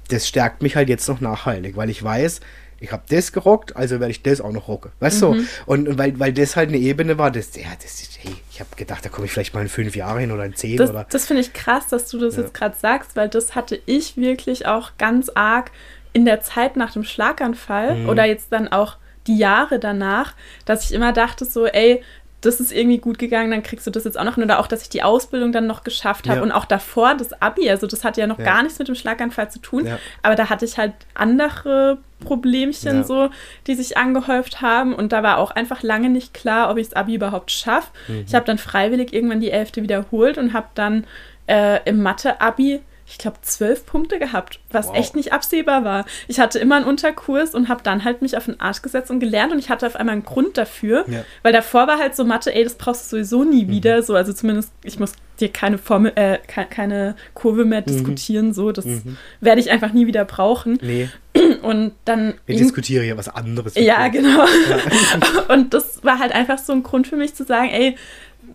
das stärkt mich halt jetzt noch nachhaltig, weil ich weiß, ich habe das gerockt, also werde ich das auch noch rocken. Weißt du? Mhm. Und, und, weil, weil das halt eine Ebene war, das, ja, das hey, ich habe gedacht, da komme ich vielleicht mal in fünf Jahre hin oder in zehn. Das, oder. das finde ich krass, dass du das ja. jetzt gerade sagst, weil das hatte ich wirklich auch ganz arg in der Zeit nach dem Schlaganfall mhm. oder jetzt dann auch die Jahre danach, dass ich immer dachte so, ey, das ist irgendwie gut gegangen, dann kriegst du das jetzt auch noch. Oder auch, dass ich die Ausbildung dann noch geschafft habe. Ja. Und auch davor das Abi, also das hatte ja noch ja. gar nichts mit dem Schlaganfall zu tun. Ja. Aber da hatte ich halt andere Problemchen so, die sich angehäuft haben. Und da war auch einfach lange nicht klar, ob ich das Abi überhaupt schaffe. Mhm. Ich habe dann freiwillig irgendwann die Elfte wiederholt und habe dann äh, im Mathe-Abi ich glaube, zwölf Punkte gehabt, was wow. echt nicht absehbar war. Ich hatte immer einen Unterkurs und habe dann halt mich auf den Arsch gesetzt und gelernt und ich hatte auf einmal einen Grund dafür, ja. weil davor war halt so Mathe, ey, das brauchst du sowieso nie mhm. wieder, so, also zumindest, ich muss dir keine Formel, äh, keine Kurve mehr mhm. diskutieren, so, das mhm. werde ich einfach nie wieder brauchen. Nee. Und dann. Wir diskutieren ja was anderes. Ja, genau. Ja. und das war halt einfach so ein Grund für mich zu sagen, ey,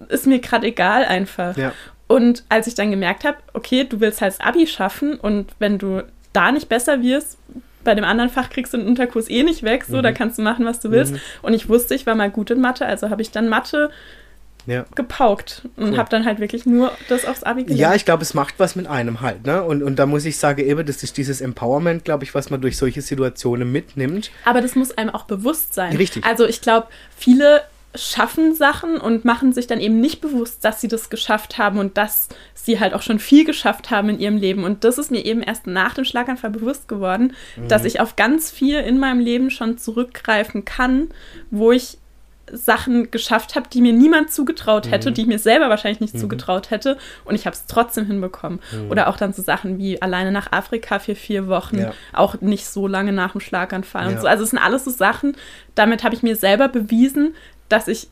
ist mir gerade egal einfach. Ja. Und als ich dann gemerkt habe, okay, du willst halt das Abi schaffen und wenn du da nicht besser wirst, bei dem anderen Fach kriegst du den Unterkurs eh nicht weg, so, mhm. da kannst du machen, was du willst. Mhm. Und ich wusste, ich war mal gut in Mathe, also habe ich dann Mathe ja. gepaukt und cool. habe dann halt wirklich nur das aufs Abi gelernt. Ja, ich glaube, es macht was mit einem halt, ne? Und, und da muss ich sagen, eben, das ist dieses Empowerment, glaube ich, was man durch solche Situationen mitnimmt. Aber das muss einem auch bewusst sein. Richtig. Also ich glaube, viele schaffen Sachen und machen sich dann eben nicht bewusst, dass sie das geschafft haben und dass sie halt auch schon viel geschafft haben in ihrem Leben. Und das ist mir eben erst nach dem Schlaganfall bewusst geworden, mhm. dass ich auf ganz viel in meinem Leben schon zurückgreifen kann, wo ich Sachen geschafft habe, die mir niemand zugetraut hätte, mhm. die ich mir selber wahrscheinlich nicht mhm. zugetraut hätte und ich habe es trotzdem hinbekommen. Mhm. Oder auch dann so Sachen wie alleine nach Afrika für vier Wochen, ja. auch nicht so lange nach dem Schlaganfall ja. und so. Also es sind alles so Sachen, damit habe ich mir selber bewiesen, dass ich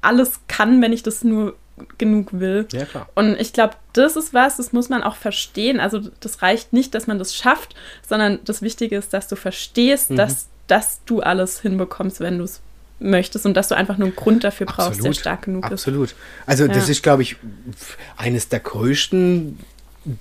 alles kann, wenn ich das nur genug will. Ja, klar. Und ich glaube, das ist was, das muss man auch verstehen. Also das reicht nicht, dass man das schafft, sondern das Wichtige ist, dass du verstehst, mhm. dass, dass du alles hinbekommst, wenn du es möchtest und dass du einfach nur einen Grund dafür brauchst, Absolut. der stark genug ist. Absolut. Also ja. das ist, glaube ich, eines der größten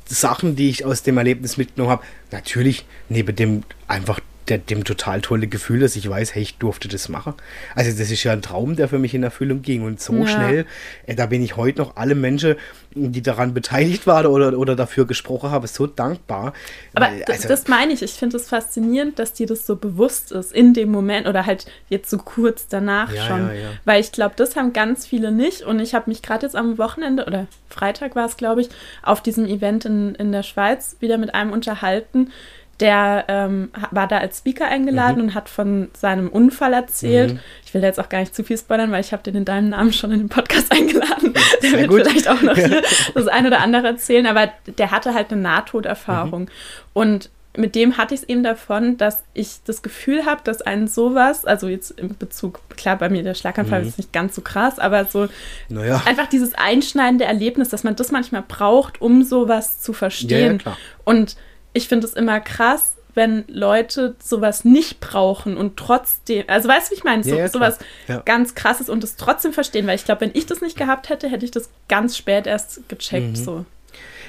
Sachen, die ich aus dem Erlebnis mitgenommen habe. Natürlich neben dem einfach der, dem total tolle Gefühl, dass ich weiß, hey, ich durfte das machen. Also das ist ja ein Traum, der für mich in Erfüllung ging und so ja. schnell, äh, da bin ich heute noch alle Menschen, die daran beteiligt waren oder, oder dafür gesprochen haben, so dankbar. Aber also, das meine ich, ich finde es das faszinierend, dass dir das so bewusst ist in dem Moment oder halt jetzt so kurz danach ja, schon, ja, weil ich glaube, das haben ganz viele nicht und ich habe mich gerade jetzt am Wochenende oder Freitag war es, glaube ich, auf diesem Event in, in der Schweiz wieder mit einem unterhalten, der ähm, war da als Speaker eingeladen mhm. und hat von seinem Unfall erzählt. Mhm. Ich will jetzt auch gar nicht zu viel spoilern, weil ich habe den in deinem Namen schon in den Podcast eingeladen. Der wird gut. vielleicht auch noch hier das eine oder andere erzählen, aber der hatte halt eine Nahtoderfahrung. Mhm. Und mit dem hatte ich es eben davon, dass ich das Gefühl habe, dass ein sowas, also jetzt in Bezug, klar, bei mir der Schlaganfall mhm. ist nicht ganz so krass, aber so naja. einfach dieses einschneidende Erlebnis, dass man das manchmal braucht, um sowas zu verstehen. Ja, ja, und ich finde es immer krass, wenn Leute sowas nicht brauchen und trotzdem, also weißt du, wie ich meine, so, ja, ja, sowas ja. ganz krasses und es trotzdem verstehen, weil ich glaube, wenn ich das nicht gehabt hätte, hätte ich das ganz spät erst gecheckt, mhm. so.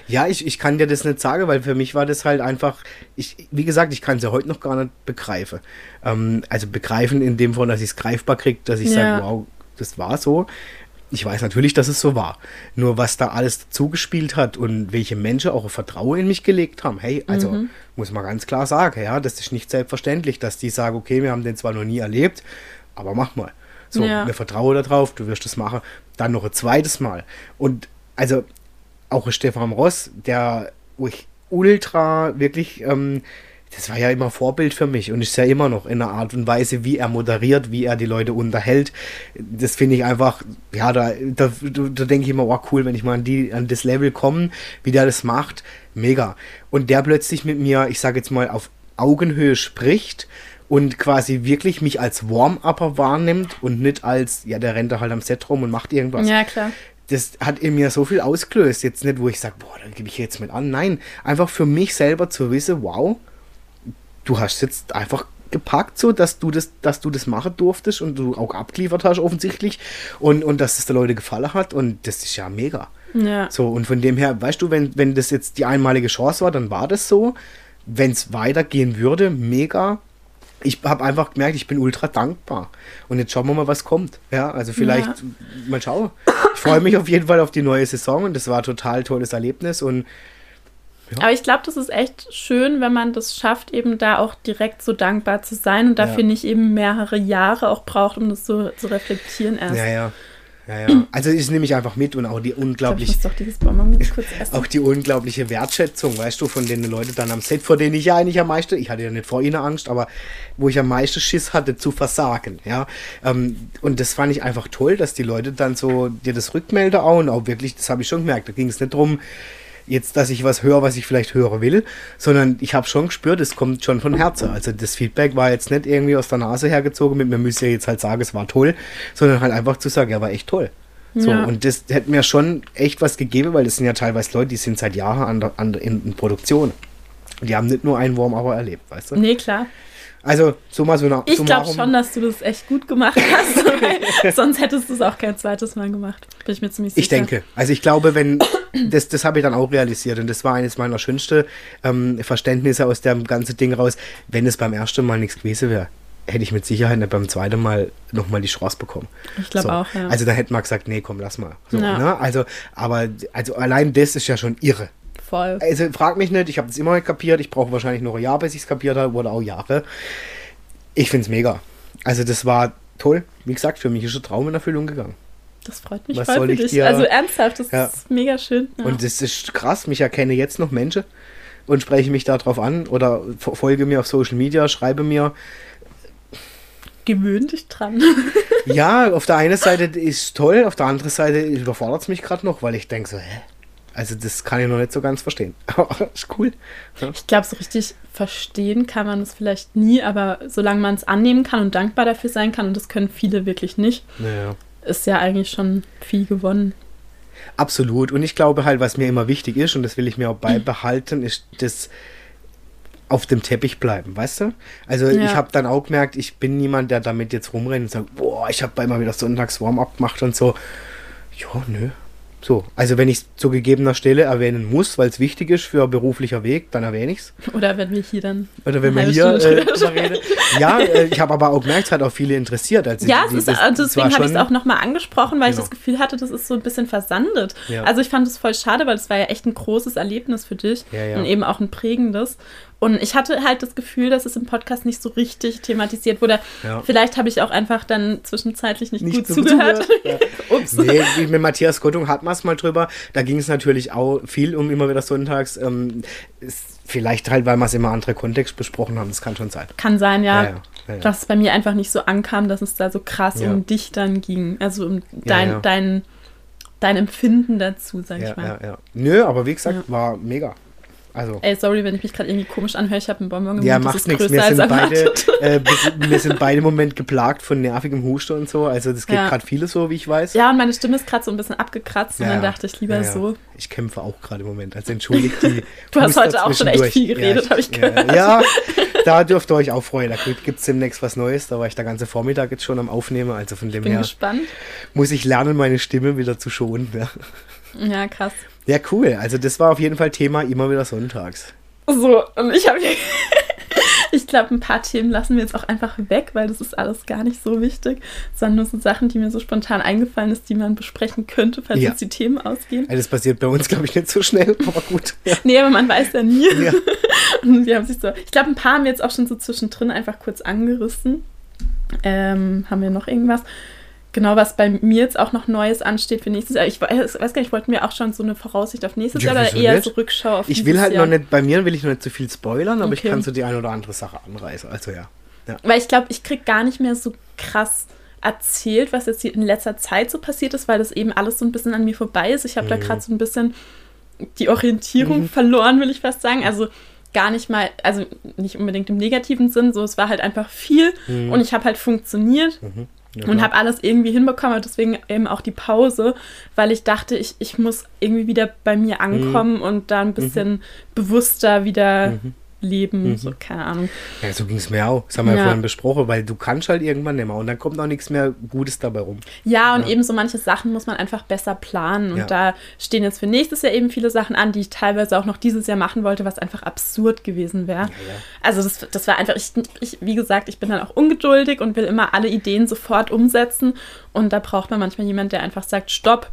Ja, ich, ich kann dir das nicht sagen, weil für mich war das halt einfach, ich, wie gesagt, ich kann es ja heute noch gar nicht begreifen. Ähm, also begreifen in dem Fall, dass ich es greifbar kriege, dass ich sage, wow, das war so ich weiß natürlich, dass es so war. Nur was da alles zugespielt hat und welche Menschen auch Vertrauen in mich gelegt haben. Hey, also mhm. muss man ganz klar sagen, ja, das ist nicht selbstverständlich, dass die sagen, okay, wir haben den zwar noch nie erlebt, aber mach mal. So, ja. wir vertrauen darauf, du wirst es machen. Dann noch ein zweites Mal. Und also auch Stefan Ross, der, wo ich ultra wirklich ähm, das war ja immer Vorbild für mich und ist ja immer noch in der Art und Weise, wie er moderiert, wie er die Leute unterhält. Das finde ich einfach, ja, da, da, da denke ich immer, oh cool, wenn ich mal an, die, an das Level komme, wie der das macht, mega. Und der plötzlich mit mir, ich sage jetzt mal, auf Augenhöhe spricht und quasi wirklich mich als Warm-Upper wahrnimmt und nicht als, ja, der rennt da halt am Set rum und macht irgendwas. Ja, klar. Das hat in mir so viel ausgelöst. Jetzt nicht, wo ich sage, boah, da gebe ich jetzt mit an. Nein, einfach für mich selber zu wissen, wow, du hast jetzt einfach gepackt, so dass du das, dass du das machen durftest und du auch abgeliefert hast offensichtlich und, und dass es der Leute gefallen hat und das ist ja mega. Ja. So, und von dem her, weißt du, wenn, wenn das jetzt die einmalige Chance war, dann war das so. Wenn es weitergehen würde, mega. Ich habe einfach gemerkt, ich bin ultra dankbar. Und jetzt schauen wir mal, was kommt. Ja, also vielleicht Ja. mal schauen. Ich freue mich auf jeden Fall auf die neue Saison und das war ein total tolles Erlebnis und Aber ich glaube, das ist echt schön, wenn man das schafft, eben da auch direkt so dankbar zu sein und dafür Ja. nicht eben mehrere Jahre auch braucht, um das so zu reflektieren erst. ja, ja. Ja, ja. Also ich nehme ich einfach mit und auch die unglaublich. Auch die unglaubliche Wertschätzung, weißt du, von den Leuten dann am Set, vor denen ich ja eigentlich am meisten, ich hatte ja nicht vor ihnen Angst, aber wo ich am meisten Schiss hatte zu versagen, ja. Ähm, und das fand ich einfach toll, dass die Leute dann so dir das rückmelden auch und auch wirklich, das habe ich schon gemerkt, da ging es nicht drum, jetzt, dass ich was höre, was ich vielleicht hören will, sondern ich habe schon gespürt, es kommt schon von Herzen. Also das Feedback war jetzt nicht irgendwie aus der Nase hergezogen mit, mir müsst ja jetzt halt sagen, es war toll, sondern halt einfach zu sagen, ja, war echt toll. So, Ja. und das hätte mir schon echt was gegeben, weil das sind ja teilweise Leute, die sind seit Jahren an der, an in, in Produktion. Und die haben nicht nur einen Wurm aber erlebt, weißt du? Nee, klar. Also, so mal so nach. Ich glaube schon, dass du das echt gut gemacht hast, sonst hättest du es auch kein zweites Mal gemacht. Bin ich mir ziemlich sicher. Ich denke. Also ich glaube, wenn, das, das habe ich dann auch realisiert und das war eines meiner schönsten ähm, Verständnisse aus dem ganzen Ding raus. Wenn es beim ersten Mal nichts gewesen wäre, hätte ich mit Sicherheit nicht beim zweiten Mal nochmal die Chance bekommen. Ich glaube so. auch, ja. Also da hätte man gesagt, nee, komm, lass mal. So, Ja. ne? Also, aber also allein das ist ja schon irre. Voll. Also frag mich nicht, ich habe das immer nicht kapiert. Ich brauche wahrscheinlich noch ein Jahr, bis ich es kapiert habe, oder auch Jahre. Ich finde es mega. Also das war toll. Wie gesagt, für mich ist ein Traum in Erfüllung gegangen. Das freut mich Was voll soll für ich dich. dir- Also ernsthaft, das Ja. ist mega schön. Ja. Und das ist krass. Mich erkenne jetzt noch Menschen und spreche mich darauf an oder fo- folge mir auf Social Media, schreibe mir. Gewöhn dich dran. Ja, auf der einen Seite ist toll, auf der anderen Seite überfordert es mich gerade noch, weil ich denke so, hä? Also das kann ich noch nicht so ganz verstehen. Aber ist cool. Ja. Ich glaube, so richtig verstehen kann man es vielleicht nie, aber solange man es annehmen kann und dankbar dafür sein kann, und das können viele wirklich nicht, Naja. Ist ja eigentlich schon viel gewonnen. Absolut. Und ich glaube halt, was mir immer wichtig ist, und das will ich mir auch beibehalten, ist das auf dem Teppich bleiben, weißt du? Also Ja. ich habe dann auch gemerkt, ich bin niemand, der damit jetzt rumrennt und sagt, boah, ich habe immer wieder sonntags Warm-up gemacht und so. Ja, nö. So, also wenn ich es zu gegebener Stelle erwähnen muss, weil es wichtig ist für beruflicher Weg, dann erwähne ich es. Oder wenn wir hier dann. Oder wenn wir hier äh, reden. Ja, äh, ich habe aber auch gemerkt, es hat auch viele interessiert. Also Ja, die- es ist, das- also deswegen habe ich es auch nochmal angesprochen, weil ich Genau. das Gefühl hatte, das ist so ein bisschen versandet. Ja. Also ich fand es voll schade, weil es war ja echt ein großes Erlebnis für dich Ja, ja. und eben auch ein prägendes. Und ich hatte halt das Gefühl, dass es im Podcast nicht so richtig thematisiert wurde. Ja. Vielleicht habe ich auch einfach dann zwischenzeitlich nicht, Nicht gut so zugehört. Ja. Ups. Nee, wie mit Matthias Gottung hatten wir es mal drüber. Da ging es natürlich auch viel um immer wieder sonntags. Ähm, ist vielleicht halt, weil wir es immer andere Kontext besprochen haben. Das kann schon sein. Kann sein, ja. Ja, ja, ja, ja. Dass es bei mir einfach nicht so ankam, dass es da so krass Ja. um dich dann ging. Also um dein, ja. dein, dein Empfinden dazu, sag Ja, ich mal. ja, ja. Nö, aber wie gesagt, Ja. war mega. Also. Ey, sorry, wenn ich mich gerade irgendwie komisch anhöre. Ich habe einen Bonbon im Ja, macht nichts. größer Wir sind, beide, äh, wir sind- beide im Moment geplagt von nervigem Husten und so. Also das geht Ja. gerade viele so, wie ich weiß. Ja, und meine Stimme ist gerade so ein bisschen abgekratzt und Ja, dann ja. dachte ich lieber Ja, so. Ich kämpfe auch gerade im Moment. Also entschuldigt die. Du hast heute auch schon echt viel geredet, Ja, hab ich gehört. Ja, da dürft ihr euch auch freuen. Da gibt es demnächst was Neues. Da war ich der ganze Vormittag jetzt schon am Aufnehmen. Also von dem Bin her gespannt. muss ich lernen, meine Stimme wieder zu schonen. Ja. Ja, krass. Ja, cool. Also das war auf jeden Fall Thema immer wieder sonntags. So, und ich habe Ich glaube, ein paar Themen lassen wir jetzt auch einfach weg, weil das ist alles gar nicht so wichtig, sondern nur so Sachen, die mir so spontan eingefallen ist, die man besprechen könnte, falls Ja. uns die Themen ausgehen. Also das passiert bei uns, glaube ich, nicht so schnell, aber gut. Ja. Nee, aber man weiß ja nie. Ja. Und wir haben sich so, ich glaube, ein paar haben wir jetzt auch schon so zwischendrin einfach kurz angerissen. Ähm, haben wir noch irgendwas? Genau, was bei mir jetzt auch noch Neues ansteht für nächstes Jahr. Ich weiß, weiß gar nicht, wollten wir auch schon so eine Voraussicht auf nächstes ja, Jahr oder eher nicht? so Rückschau auf Ich will halt Jahr? noch nicht, bei mir will ich noch nicht zu so viel spoilern, aber okay. ich kann so die eine oder andere Sache anreißen. Also ja. ja. Weil ich glaube, ich kriege gar nicht mehr so krass erzählt, was jetzt in letzter Zeit so passiert ist, weil das eben alles so ein bisschen an mir vorbei ist. Ich habe mhm. da gerade so ein bisschen die Orientierung mhm. verloren, will ich fast sagen. Also gar nicht mal, also nicht unbedingt im negativen Sinn, so es war halt einfach viel mhm. und ich habe halt funktioniert. Mhm. Ja, und habe alles irgendwie hinbekommen, und deswegen eben auch die Pause, weil ich dachte, ich, ich muss irgendwie wieder bei mir mhm. ankommen und da ein bisschen mhm. bewusster wieder mhm leben, mhm. so keine Ahnung. Ja, so ging es mir auch. Das haben wir ja. ja. vorhin besprochen, weil du kannst halt irgendwann nicht mehr und dann kommt auch nichts mehr Gutes dabei rum. Ja, und ja. eben so manche Sachen muss man einfach besser planen. Und ja. da stehen jetzt für nächstes Jahr eben viele Sachen an, die ich teilweise auch noch dieses Jahr machen wollte, was einfach absurd gewesen wäre. Also das, das war einfach, ich, ich, wie gesagt, ich bin dann auch ungeduldig und will immer alle Ideen sofort umsetzen. Und da braucht man manchmal jemanden, der einfach sagt, stopp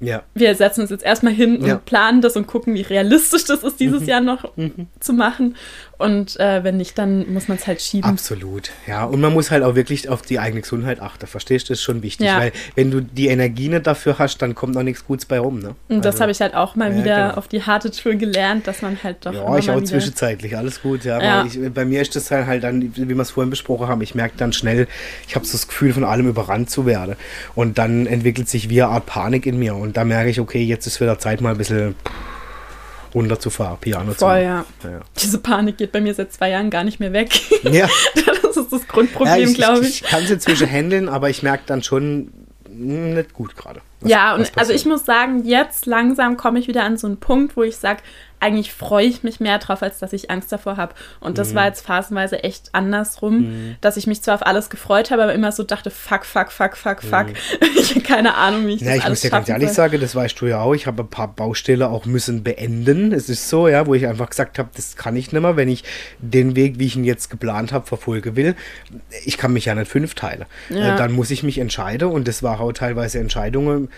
ja. Wir setzen uns jetzt erstmal hin und ja. planen das und gucken, wie realistisch das ist, dieses mhm. Jahr noch mhm. zu machen. Und äh, wenn nicht, dann muss man es halt schieben. Absolut, ja. Und man muss halt auch wirklich auf die eigene Gesundheit achten. Verstehst du? Das ist schon wichtig. Ja. Weil wenn du die Energie nicht dafür hast, dann kommt noch nichts Gutes bei rum. Ne? Und das also, habe ich halt auch mal wieder genau. auf die harte Tour gelernt, dass man halt doch. Ja, ich auch zwischenzeitlich, alles gut. Ja, ja. Ich, bei mir ist das halt, halt dann, wie wir es vorhin besprochen haben, ich merke dann schnell, ich habe so das Gefühl, von allem überrannt zu werden. Und dann entwickelt sich wie eine Art Panik in mir. Und da merke ich, okay, jetzt ist wieder Zeit, mal ein bisschen runterzufahren, Piano zu Voll, ja. ja. Diese Panik geht bei mir seit zwei Jahren gar nicht mehr weg. Ja. das ist das Grundproblem, ja, glaube ich. Ich, ich kann es inzwischen handeln, aber ich merke dann schon hm, nicht gut gerade. Ja, und also ich muss sagen, jetzt langsam komme ich wieder an so einen Punkt, wo ich sage, eigentlich freue ich mich mehr drauf, als dass ich Angst davor habe. Und das mhm. war jetzt phasenweise echt andersrum, mhm. dass ich mich zwar auf alles gefreut habe, aber immer so dachte, fuck, fuck, fuck, fuck, fuck. Mhm. ich habe keine Ahnung, wie ich ja, das ich alles muss dir ganz ehrlich sagen, das weißt du ja auch, ich habe ein paar Baustelle auch müssen beenden. Es ist so, ja, wo ich einfach gesagt habe, das kann ich nicht mehr, wenn ich den Weg, wie ich ihn jetzt geplant habe, verfolgen will. Ich kann mich ja nicht fünf teilen. Ja. Äh, dann muss ich mich entscheiden und das war auch teilweise Entscheidungen,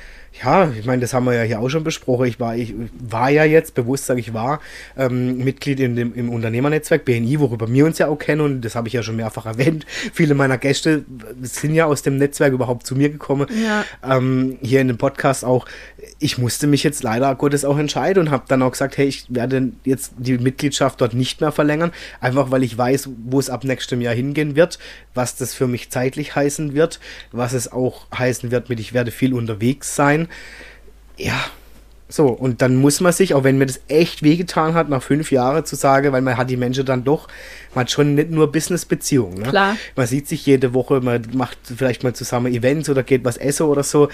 ja, ich meine, das haben wir ja hier auch schon besprochen. Ich war, ich war ja jetzt, bewusst sage ich war, ähm, Mitglied in dem, im Unternehmernetzwerk BNI, worüber wir uns ja auch kennen und das habe ich ja schon mehrfach erwähnt. Viele meiner Gäste sind ja aus dem Netzwerk überhaupt zu mir gekommen. Ja. Ähm, hier in dem Podcast auch. Ich musste mich jetzt leider Gottes auch entscheiden und habe dann auch gesagt, hey, ich werde jetzt die Mitgliedschaft dort nicht mehr verlängern, einfach weil ich weiß, wo es ab nächstem Jahr hingehen wird, was das für mich zeitlich heißen wird, was es auch heißen wird mit, ich werde viel unterwegs sein ja, so, und dann muss man sich, auch wenn mir das echt wehgetan hat, nach fünf Jahren zu sagen, weil man hat die Menschen dann doch, man hat schon nicht nur Business-Beziehungen. Ne? Klar. Man sieht sich jede Woche, man macht vielleicht mal zusammen Events oder geht was essen oder so.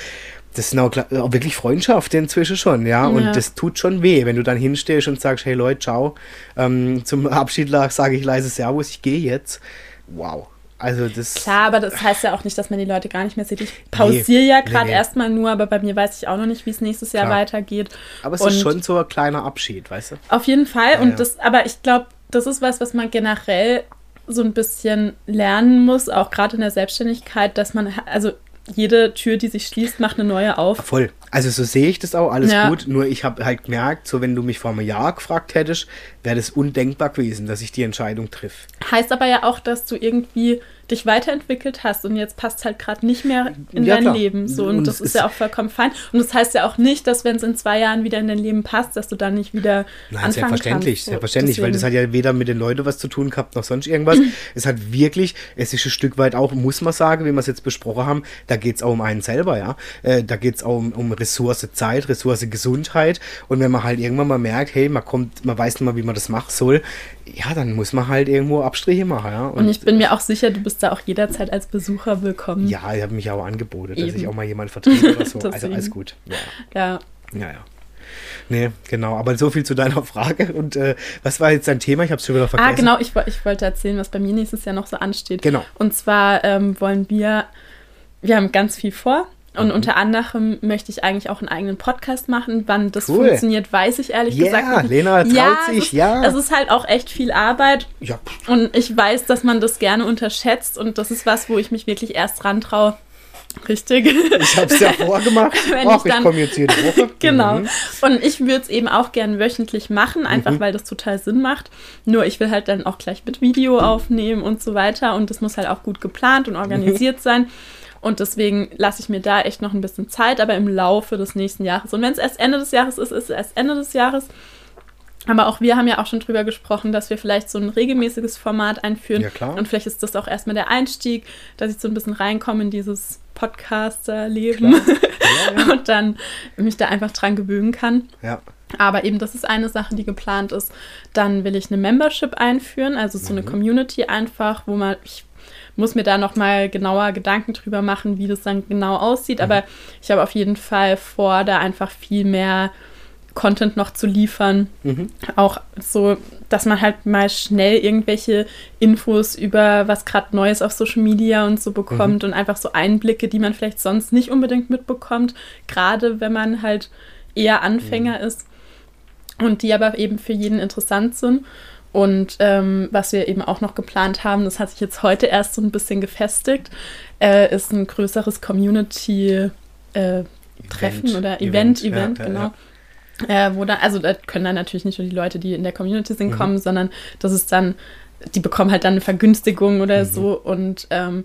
Das sind auch, auch wirklich Freundschaften inzwischen schon, ja? ja. Und das tut schon weh, wenn du dann hinstehst und sagst, hey Leute, ciao. Ähm, zum Abschied sage ich leise Servus, ich gehe jetzt. Wow. Also das Klar, aber das heißt ja auch nicht, dass man die Leute gar nicht mehr sieht. Ich pausiere nee, ja gerade nee, nee. erstmal nur, aber bei mir weiß ich auch noch nicht, wie es nächstes Jahr Klar. weitergeht. Aber es und ist schon so ein kleiner Abschied, weißt du? Auf jeden Fall. Ja, und das, aber ich glaube, das ist was, was man generell so ein bisschen lernen muss, auch gerade in der Selbstständigkeit, dass man, also jede Tür, die sich schließt, macht eine neue auf. Voll. Also so sehe ich das auch, alles ja. gut. Nur ich habe halt gemerkt, so wenn du mich vor einem Jahr gefragt hättest, wäre das undenkbar gewesen, dass ich die Entscheidung triff. Heißt aber ja auch, dass du irgendwie dich weiterentwickelt hast und jetzt passt halt gerade nicht mehr in ja, dein klar. Leben. So, und, und das ist, ja auch vollkommen fein. Und das heißt ja auch nicht, dass wenn es in zwei Jahren wieder in dein Leben passt, dass du dann nicht wieder Nein, anfangen selbstverständlich, kannst. So, selbstverständlich, deswegen. weil das hat ja weder mit den Leuten was zu tun gehabt noch sonst irgendwas. es hat wirklich, es ist ein Stück weit auch, muss man sagen, wie wir es jetzt besprochen haben, da geht es auch um einen selber, ja. Äh, da geht es auch um, um Ressource Zeit, Ressource Gesundheit. Und wenn man halt irgendwann mal merkt, hey, man kommt, man weiß nicht mal, wie man das machen soll, ja, dann muss man halt irgendwo Abstriche machen, ja. Und, und ich bin mir auch sicher, du bist da auch jederzeit als Besucher willkommen. Ja, ich habe mich auch angeboten, Eben. dass ich auch mal jemanden vertrete oder so. also alles gut. Ja. Ja. Ja, ja. Nee, genau. Aber so viel zu deiner Frage. Und äh, was war jetzt dein Thema? Ich habe es schon wieder ah, vergessen. Ah, genau. Ich, ich wollte erzählen, was bei mir nächstes Jahr noch so ansteht. Genau. Und zwar ähm, wollen wir, wir haben ganz viel vor. Und mhm. unter anderem möchte ich eigentlich auch einen eigenen Podcast machen. Wann das cool. funktioniert, weiß ich ehrlich yeah, gesagt nicht. Lena traut ja, sich, ja. Es ist halt auch echt viel Arbeit. Ja. Und ich weiß, dass man das gerne unterschätzt. Und das ist was, wo ich mich wirklich erst dran traue. Richtig. Ich habe es ja vorgemacht. Wenn Ach, ich, ich komme jetzt jede Woche. genau. Mhm. Und ich würde es eben auch gern wöchentlich machen, einfach mhm. weil das total Sinn macht. Nur ich will halt dann auch gleich mit Video aufnehmen und so weiter. Und das muss halt auch gut geplant und organisiert mhm. sein. Und deswegen lasse ich mir da echt noch ein bisschen Zeit, aber im Laufe des nächsten Jahres. Und wenn es erst Ende des Jahres ist, ist es erst Ende des Jahres. Aber auch wir haben ja auch schon drüber gesprochen, dass wir vielleicht so ein regelmäßiges Format einführen. Ja, klar. Und vielleicht ist das auch erstmal der Einstieg, dass ich so ein bisschen reinkomme in dieses Podcaster-Leben Ja, ja. und dann mich da einfach dran gewöhnen kann. Ja. Aber eben, das ist eine Sache, die geplant ist. Dann will ich eine Membership einführen, also so eine Mhm. Community einfach, wo man, ich muss mir da nochmal genauer Gedanken drüber machen, wie das dann genau aussieht. Mhm. Aber ich habe auf jeden Fall vor, da einfach viel mehr Content noch zu liefern. Mhm. Auch so, dass man halt mal schnell irgendwelche Infos über was gerade Neues auf Social Media und so bekommt Mhm. und einfach so Einblicke, die man vielleicht sonst nicht unbedingt mitbekommt, gerade wenn man halt eher Anfänger Mhm. ist und die aber eben für jeden interessant sind. Und ähm, was wir eben auch noch geplant haben, das hat sich jetzt heute erst so ein bisschen gefestigt, äh, ist ein größeres Community-Treffen Event. oder Event, Event, Event, ja, ja, genau. Äh, wo dann, also da können dann natürlich nicht nur die Leute, die in der Community sind, Mhm. kommen, sondern das ist dann, die bekommen halt dann eine Vergünstigung oder Mhm. so und ähm,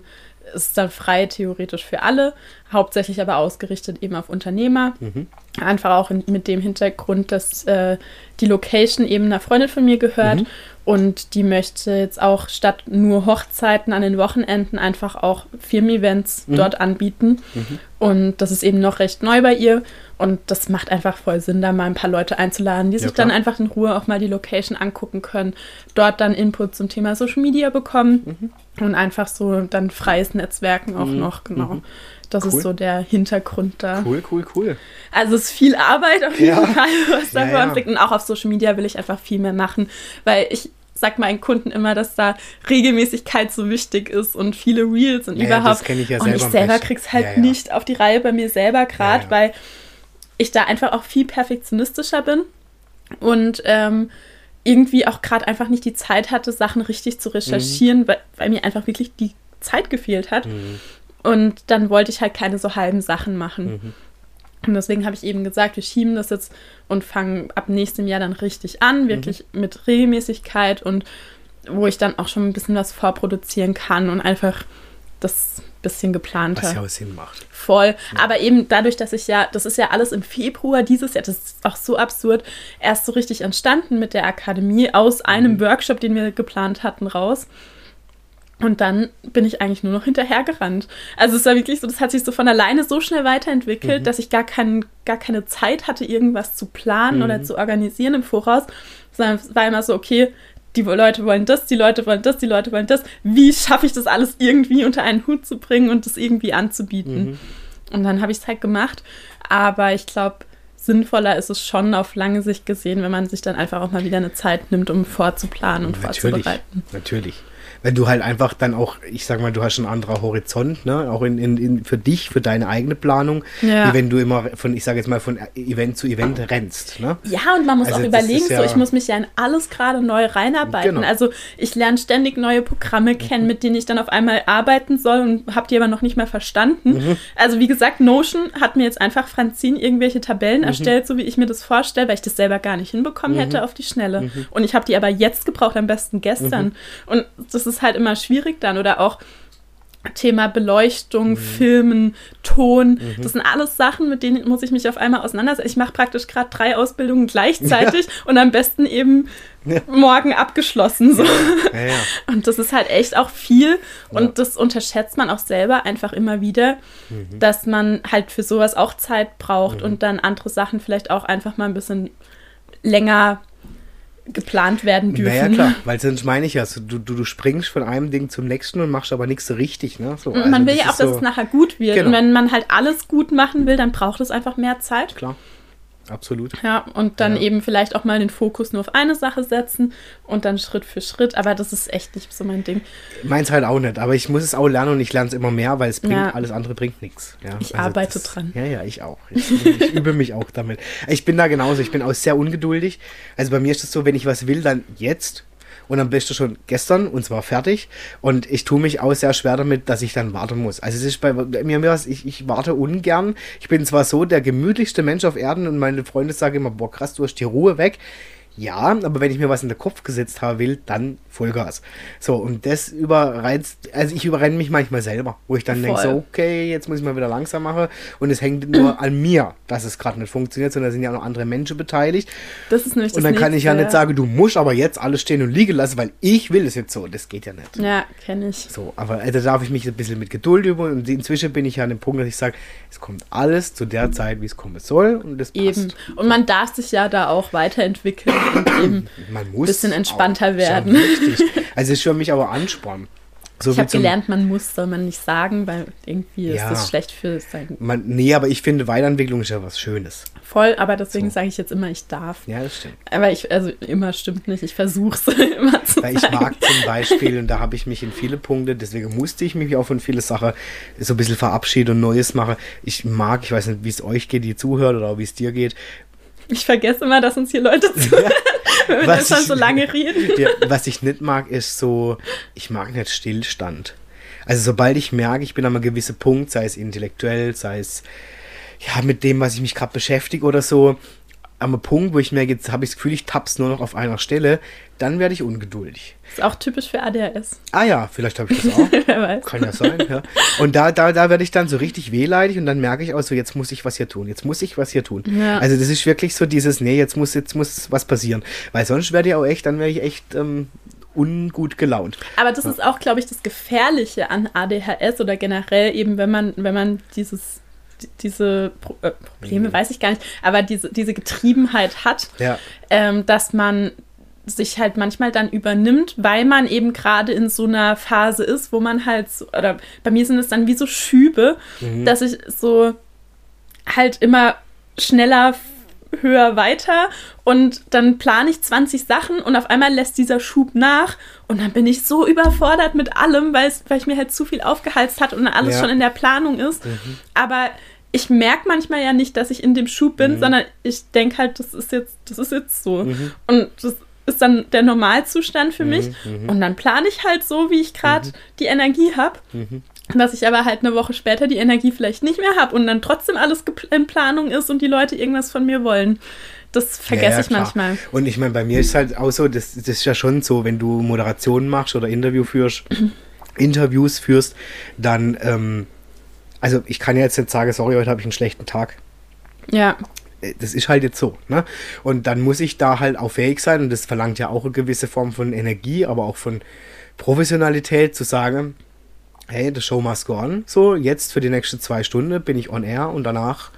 es ist dann frei theoretisch für alle, hauptsächlich aber ausgerichtet eben auf Unternehmer. Mhm. Einfach auch in, mit dem Hintergrund, dass äh, die Location eben einer Freundin von mir gehört Mhm. und die möchte jetzt auch statt nur Hochzeiten an den Wochenenden einfach auch Firmen-Events Mhm. dort anbieten. Mhm. Und das ist eben noch recht neu bei ihr. Und das macht einfach voll Sinn, da mal ein paar Leute einzuladen, die Ja, sich dann klar. einfach in Ruhe auch mal die Location angucken können, dort dann Input zum Thema Social Media bekommen und einfach so dann freies Netzwerken auch Mhm. noch, genau. Mhm. Das Cool. ist so der Hintergrund da. Cool, cool, cool. Also es ist viel Arbeit auf jeden Ja. Fall, was da Ja, ja. Und auch auf Social Media will ich einfach viel mehr machen, weil ich sag meinen Kunden immer, dass da Regelmäßigkeit so wichtig ist und viele Reels und Ja, ja, überhaupt. das kenn ich ja und selber ich am selber krieg's halt nicht auf die Reihe bei mir selber gerade, weil ich da einfach auch viel perfektionistischer bin und ähm, irgendwie auch gerade einfach nicht die Zeit hatte, Sachen richtig Mhm. zu recherchieren, weil, weil mir einfach wirklich die Zeit gefehlt hat. Mhm. Und dann wollte ich halt keine so halben Sachen machen. Mhm. Und deswegen habe ich eben gesagt, wir schieben das jetzt und fangen ab nächstem Jahr dann richtig an, wirklich mit Regelmäßigkeit und wo ich dann auch schon ein bisschen was vorproduzieren kann und einfach das bisschen geplanter. Was ja auch Sinn macht. Voll. Aber eben dadurch, dass ich ja, das ist ja alles im Februar dieses Jahr, das ist auch so absurd, erst so richtig entstanden mit der Akademie aus einem Mhm. Workshop, den wir geplant hatten, raus. Und dann bin ich eigentlich nur noch hinterhergerannt. Also es war wirklich so, das hat sich so von alleine so schnell weiterentwickelt, Mhm. dass ich gar, kein, gar keine Zeit hatte, irgendwas zu planen Mhm. oder zu organisieren im Voraus. Sondern es war immer so, okay, die Leute wollen das, die Leute wollen das, die Leute wollen das. Wie schaffe ich das alles irgendwie unter einen Hut zu bringen und das irgendwie anzubieten? Mhm. Und dann habe ich es halt gemacht. Aber ich glaube, sinnvoller ist es schon auf lange Sicht gesehen, wenn man sich dann einfach auch mal wieder eine Zeit nimmt, um vorzuplanen und Natürlich, vorzubereiten. natürlich. Wenn du halt einfach dann auch, ich sag mal, du hast einen anderen Horizont, ne? Auch in, in, in für dich, für deine eigene Planung, Ja. wie wenn du immer von, ich sage jetzt mal, von Event zu Event rennst. Ne? Ja, und man muss Also auch überlegen, ja- so ich muss mich ja in alles gerade neu reinarbeiten. Genau. Also ich lerne ständig neue Programme kennen, mit denen ich dann auf einmal arbeiten soll und habe die aber noch nicht mal verstanden. Mhm. Also wie gesagt, Notion hat mir jetzt einfach Franzin irgendwelche Tabellen Mhm. erstellt, so wie ich mir das vorstelle, weil ich das selber gar nicht hinbekommen hätte auf die Schnelle. Mhm. Und ich habe die aber jetzt gebraucht, am besten gestern. Und das ist halt immer schwierig dann oder auch Thema Beleuchtung, Filmen, Ton. Das sind alles Sachen, mit denen muss ich mich auf einmal auseinandersetzen. Ich mache praktisch gerade drei Ausbildungen gleichzeitig und am besten eben Ja. morgen abgeschlossen. So. Ja, ja. Und das ist halt echt auch viel. Und Ja. das unterschätzt man auch selber einfach immer wieder, Mhm. dass man halt für sowas auch Zeit braucht und dann andere Sachen vielleicht auch einfach mal ein bisschen länger geplant werden dürfen. Naja, klar, weil sonst meine ich ja, so, du, du, du springst von einem Ding zum nächsten und machst aber nichts so richtig. Ne? So, also man will ja auch, ist dass so- es nachher gut wird. Genau. Und wenn man halt alles gut machen will, dann braucht es einfach mehr Zeit. Klar, absolut. Ja, und dann Ja. eben vielleicht auch mal den Fokus nur auf eine Sache setzen und dann Schritt für Schritt. Aber das ist echt nicht so mein Ding. Meins halt auch nicht, aber ich muss es auch lernen und ich lerne es immer mehr, weil es bringt, Ja. alles andere bringt nichts. Ja, Ich arbeite dran. Ja, ja, ich auch. Ich, ich übe mich auch damit. Ich bin da genauso, ich bin auch sehr ungeduldig. Also bei mir ist es so, wenn ich was will, dann jetzt und am besten schon gestern und zwar fertig. Und ich tue mich auch sehr schwer damit, dass ich dann warten muss. Also es ist bei mir was, ich, ich warte ungern. Ich bin zwar so der gemütlichste Mensch auf Erden und meine Freunde sagen immer, boah krass, du hast die Ruhe weg. Ja, aber wenn ich mir was in den Kopf gesetzt haben will, dann Vollgas. So, und das überreizt, also ich überrenne mich manchmal selber, wo ich dann denke, so, okay, jetzt muss ich mal wieder langsam machen. Und es hängt nur an mir, dass es gerade nicht funktioniert, sondern da sind ja auch noch andere Menschen beteiligt. Das ist nämlich Und dann kann ich ja nicht sagen, du musst aber jetzt alles stehen und liegen lassen, weil ich will es jetzt so. Das geht ja nicht. Ja, kenne ich. So, aber äh, da darf ich mich ein bisschen mit Geduld üben und inzwischen bin ich ja an dem Punkt, dass ich sage, es kommt alles zu der Zeit, wie es kommen soll und das passt. Eben. Und man darf sich ja da auch weiterentwickeln und eben ein bisschen entspannter auch, werden. Richtig. Also es ist für mich aber Ansporn. So ich habe gelernt, man muss, soll man nicht sagen, weil irgendwie ja. ist das schlecht für sein. Man, nee, aber ich finde, Weiterentwicklung ist ja was Schönes. Voll, aber deswegen so. sage ich jetzt immer, ich darf. Ja, das stimmt. Aber ich, also immer stimmt nicht, ich versuche es immer zu Weil ich mag zum Beispiel, und da habe ich mich in viele Punkte, deswegen musste ich mich auch von vielen Sachen so ein bisschen verabschieden und Neues machen. Ich mag, ich weiß nicht, wie es euch geht, die zuhört oder wie es dir geht. Ich vergesse immer, dass uns hier Leute zuhören. wenn wir schon so lange reden. Ja, was ich nicht mag, ist so, ich mag nicht Stillstand. Also sobald ich merke, ich bin an einem gewissen Punkt, sei es intellektuell, sei es ja mit dem, was ich mich gerade beschäftige oder so, am Punkt, wo ich merke, jetzt habe ich das Gefühl, ich tapp's nur noch auf einer Stelle, dann werde ich ungeduldig. Ist auch typisch für ADHS. Ah ja, vielleicht habe ich das auch. Wer weiß. Kann ja sein, ja. Und da, da, da werde ich dann so richtig wehleidig und dann merke ich auch so, jetzt muss ich was hier tun, jetzt muss ich was hier tun. Ja. Also das ist wirklich so dieses, nee, jetzt muss, jetzt muss was passieren. Weil sonst werde ich auch echt, dann wäre ich echt ähm, ungut gelaunt. Aber das ja. ist auch, glaube ich, das Gefährliche an ADHS oder generell eben, wenn man, wenn man dieses diese Pro äh, Probleme, mhm. weiß ich gar nicht, aber diese, diese Getriebenheit hat, ja. ähm, dass man sich halt manchmal dann übernimmt, weil man eben gerade in so einer Phase ist, wo man halt, so, oder bei mir sind es dann wie so Schübe, mhm. dass ich so halt immer schneller höher weiter und dann plane ich 20 Sachen und auf einmal lässt dieser Schub nach und dann bin ich so überfordert mit allem, weil ich mir halt zu viel aufgeheizt hat und alles ja. schon in der Planung ist. Mhm. Aber ich merke manchmal ja nicht, dass ich in dem Schub bin, mhm. sondern ich denke halt, das ist jetzt, das ist jetzt so. Mhm. Und das ist dann der Normalzustand für mich. Mhm. Und dann plane ich halt so, wie ich gerade mhm. die Energie habe. Mhm. Dass ich aber halt eine Woche später die Energie vielleicht nicht mehr habe und dann trotzdem alles in Planung ist und die Leute irgendwas von mir wollen. Das vergesse ja, ja, ich klar. manchmal. Und ich meine, bei mir ist halt auch so, das, das ist ja schon so, wenn du Moderationen machst oder Interview führst, Interviews führst, dann ähm, also ich kann jetzt nicht sagen, sorry, heute habe ich einen schlechten Tag. Ja. Äh, das ist halt jetzt so. Ne? Und dann muss ich da halt auch fähig sein, und das verlangt ja auch eine gewisse Form von Energie, aber auch von Professionalität, zu sagen, hey, the show must go on. So, jetzt für die nächsten zwei Stunden bin ich on air und danach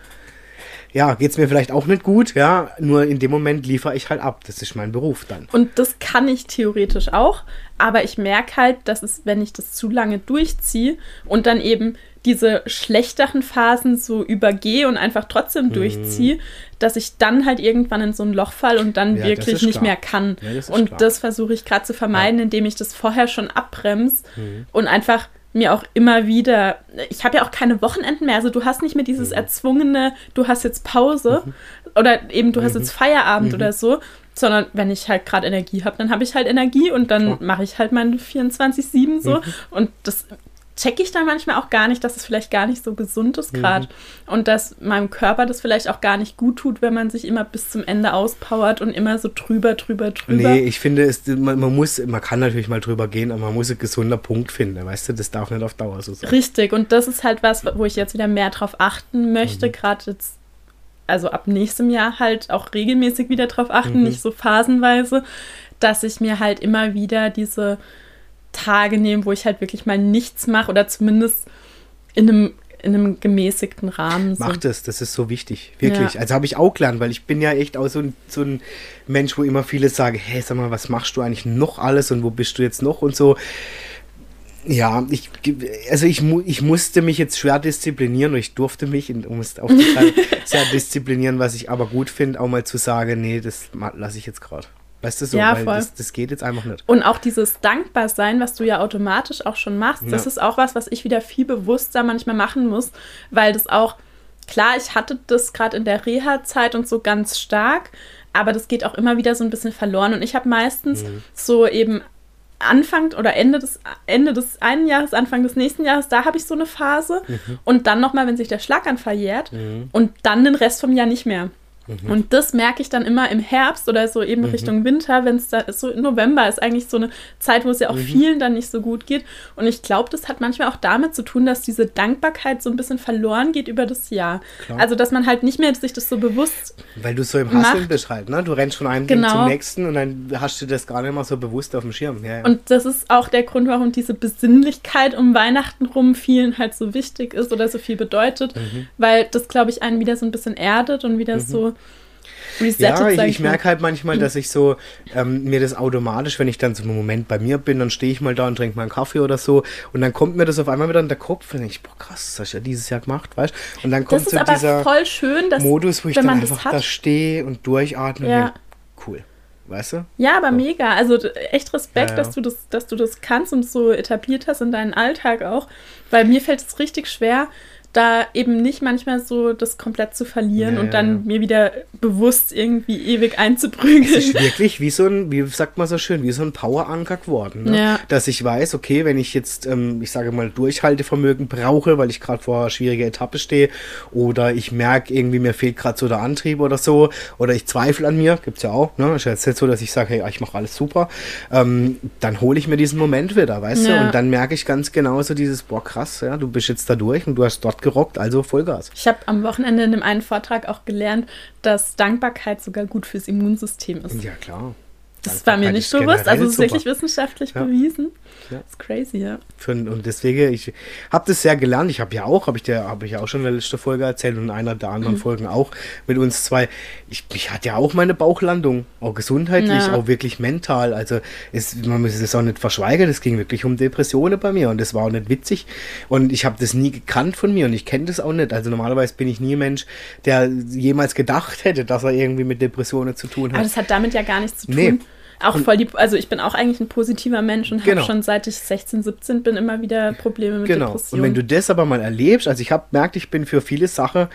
ja, geht es mir vielleicht auch nicht gut, ja, nur in dem Moment liefere ich halt ab. Das ist mein Beruf dann. Und das kann ich theoretisch auch, aber ich merke halt, dass es, wenn ich das zu lange durchziehe und dann eben diese schlechteren Phasen so übergehe und einfach trotzdem mhm. durchziehe, dass ich dann halt irgendwann in so ein Loch fall und dann ja, wirklich nicht klar. mehr kann. Ja, das und klar. das versuche ich gerade zu vermeiden, ja. indem ich das vorher schon abbremse mhm. und einfach mir auch immer wieder, ich habe ja auch keine Wochenenden mehr, also du hast nicht mehr dieses mhm. erzwungene, du hast jetzt Pause mhm. oder eben du hast jetzt mhm. Feierabend mhm. oder so, sondern wenn ich halt gerade Energie habe, dann habe ich halt Energie und dann mache ich halt meine 24-7 so und das checke ich dann manchmal auch gar nicht, dass es vielleicht gar nicht so gesund ist gerade mhm. und dass meinem Körper das vielleicht auch gar nicht gut tut, wenn man sich immer bis zum Ende auspowert und immer so drüber, drüber, drüber. Nee, ich finde, es, man, man, muss, man kann natürlich mal drüber gehen, aber man muss einen gesunden Punkt finden, weißt du, das darf nicht auf Dauer so sein. Richtig, und das ist halt was, wo ich jetzt wieder mehr drauf achten möchte, mhm. gerade jetzt, also ab nächstem Jahr halt auch regelmäßig wieder drauf achten, mhm. nicht so phasenweise, dass ich mir halt immer wieder diese Tage nehmen, wo ich halt wirklich mal nichts mache oder zumindest in einem, in einem gemäßigten Rahmen. So. Mach das, das ist so wichtig, wirklich. Ja. Also habe ich auch gelernt, weil ich bin ja echt auch so ein, so ein Mensch, wo immer viele sagen, hey, sag mal, was machst du eigentlich noch alles und wo bist du jetzt noch und so. Ja, ich, also ich, ich musste mich jetzt schwer disziplinieren und ich durfte mich, um es aufzuteilen, sehr disziplinieren, was ich aber gut finde, auch mal zu sagen, nee, das lasse ich jetzt gerade. Weißt du so, ja, weil das, das, geht jetzt einfach nicht. Und auch dieses Dankbarsein, was du ja automatisch auch schon machst, ja. das ist auch was, was ich wieder viel bewusster manchmal machen muss, weil das auch, klar, ich hatte das gerade in der Reha-Zeit und so ganz stark, aber das geht auch immer wieder so ein bisschen verloren. Und ich habe meistens mhm. so eben Anfang oder Ende des, Ende des einen Jahres, Anfang des nächsten Jahres, da habe ich so eine Phase. Mhm. Und dann nochmal, wenn sich der Schlaganfall jährt. Mhm. Und dann den Rest vom Jahr nicht mehr. Mhm. Und das merke ich dann immer im Herbst oder so eben mhm. Richtung Winter, wenn es da ist, so November ist eigentlich so eine Zeit, wo es ja auch mhm. vielen dann nicht so gut geht. Und ich glaube, das hat manchmal auch damit zu tun, dass diese Dankbarkeit so ein bisschen verloren geht über das Jahr. Klar. Also, dass man halt nicht mehr sich das so bewusst. Weil du so im Hasseln bist halt, ne? Du rennst von einem genau. Ding zum nächsten und dann hast du das gar nicht mehr so bewusst auf dem Schirm. Ja, ja. Und das ist auch der Grund, warum diese Besinnlichkeit um Weihnachten rum vielen halt so wichtig ist oder so viel bedeutet, mhm. weil das, glaube ich, einen wieder so ein bisschen erdet und wieder mhm. So. Ja, ich, ich merke halt manchmal, dass ich so ähm, mir das automatisch, wenn ich dann so einen Moment bei mir bin, dann stehe ich mal da und trinke mal einen Kaffee oder so und dann kommt mir das auf einmal wieder in der Kopf und ich, boah krass, das hast du ja dieses Jahr gemacht, weißt Und dann kommt so dieser schön, dass, Modus, wo ich dann einfach da stehe und durchatme ja. und denke, cool. Weißt du? Ja, aber so. mega. Also echt Respekt, ja, ja. dass du das, dass du das kannst und so etabliert hast in deinen Alltag auch. Weil mir fällt es richtig schwer, da eben nicht manchmal so das komplett zu verlieren ja, und dann ja. mir wieder bewusst irgendwie ewig einzuprügeln. Es ist wirklich wie so ein, wie sagt man so schön, wie so ein Power-Anker geworden. Ne? Ja. Dass ich weiß, okay, wenn ich jetzt, ähm, ich sage mal, Durchhaltevermögen brauche, weil ich gerade vor einer schwierigen Etappe stehe oder ich merke irgendwie, mir fehlt gerade so der Antrieb oder so oder ich zweifle an mir, gibt es ja auch, ne? ist jetzt nicht so, dass ich sage, hey, ich mache alles super, ähm, dann hole ich mir diesen Moment wieder, weißt du, und dann merke ich ganz genau so dieses, boah krass, ja, du bist jetzt da durch und du hast dort gerockt, also Vollgas. Ich habe am Wochenende in einem einen Vortrag auch gelernt, dass Dankbarkeit sogar gut fürs Immunsystem ist. Ja, klar. Das war mir nicht bewusst, also es ist wirklich wissenschaftlich ja. bewiesen. Ja. Das ist crazy, ja. Für, und deswegen, ich habe das sehr gelernt. Ich habe ja auch, habe ich dir, habe ich ja auch schon in der letzten Folge erzählt und in einer der anderen mhm. Folgen auch mit uns zwei. Ich, ich hatte ja auch meine Bauchlandung, auch gesundheitlich, ja. auch wirklich mental. Also es, man muss es auch nicht verschweigen, es ging wirklich um Depressionen bei mir und das war auch nicht witzig. Und ich habe das nie gekannt von mir und ich kenne das auch nicht. Also normalerweise bin ich nie ein Mensch, der jemals gedacht hätte, dass er irgendwie mit Depressionen zu tun hat. Aber das hat damit ja gar nichts zu tun. Nee auch voll die, also ich bin auch eigentlich ein positiver Mensch und genau. habe schon seit ich 16, 17 bin immer wieder Probleme mit genau. Depressionen. Und wenn du das aber mal erlebst, also ich habe merkt, ich bin für viele Sachen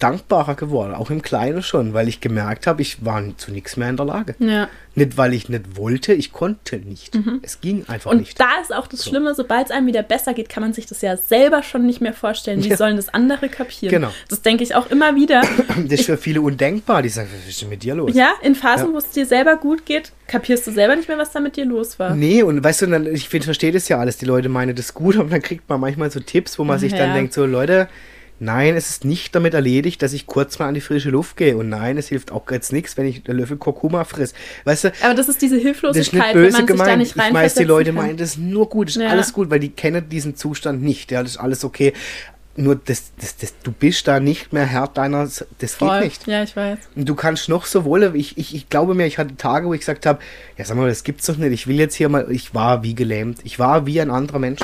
dankbarer geworden, auch im Kleinen schon, weil ich gemerkt habe, ich war zu nichts mehr in der Lage. Ja. Nicht, weil ich nicht wollte, ich konnte nicht. Mhm. Es ging einfach und nicht. Und da ist auch das so. Schlimme, sobald es einem wieder besser geht, kann man sich das ja selber schon nicht mehr vorstellen. Wie ja. sollen das andere kapieren? Genau. Das denke ich auch immer wieder. Das ist für viele undenkbar, die sagen, was ist denn mit dir los? Ja, in Phasen, ja. wo es dir selber gut geht, kapierst du selber nicht mehr, was da mit dir los war. Nee, und weißt du, dann, ich verstehe das ja alles, die Leute meinen das gut, aber dann kriegt man manchmal so Tipps, wo man sich dann denkt, so Leute, Nein, es ist nicht damit erledigt, dass ich kurz mal an die frische Luft gehe. Und nein, es hilft auch jetzt nichts, wenn ich einen Löffel Kurkuma friss. Weißt du? Aber das ist diese Hilflosigkeit, das ist nicht böse wenn man gemeint. sich da nicht Ich weiß, die Leute meinen das ist nur gut, das ist ja. alles gut, weil die kennen diesen Zustand nicht. Ja, das ist alles okay. Nur das, das, das, du bist da nicht mehr Herr deiner, das Voll. geht nicht. Ja, ich weiß. Und du kannst noch so wohl, ich, ich, ich glaube mir, ich hatte Tage, wo ich gesagt habe, ja sag mal, das gibt's doch nicht. Ich will jetzt hier mal, ich war wie gelähmt. Ich war wie ein anderer Mensch.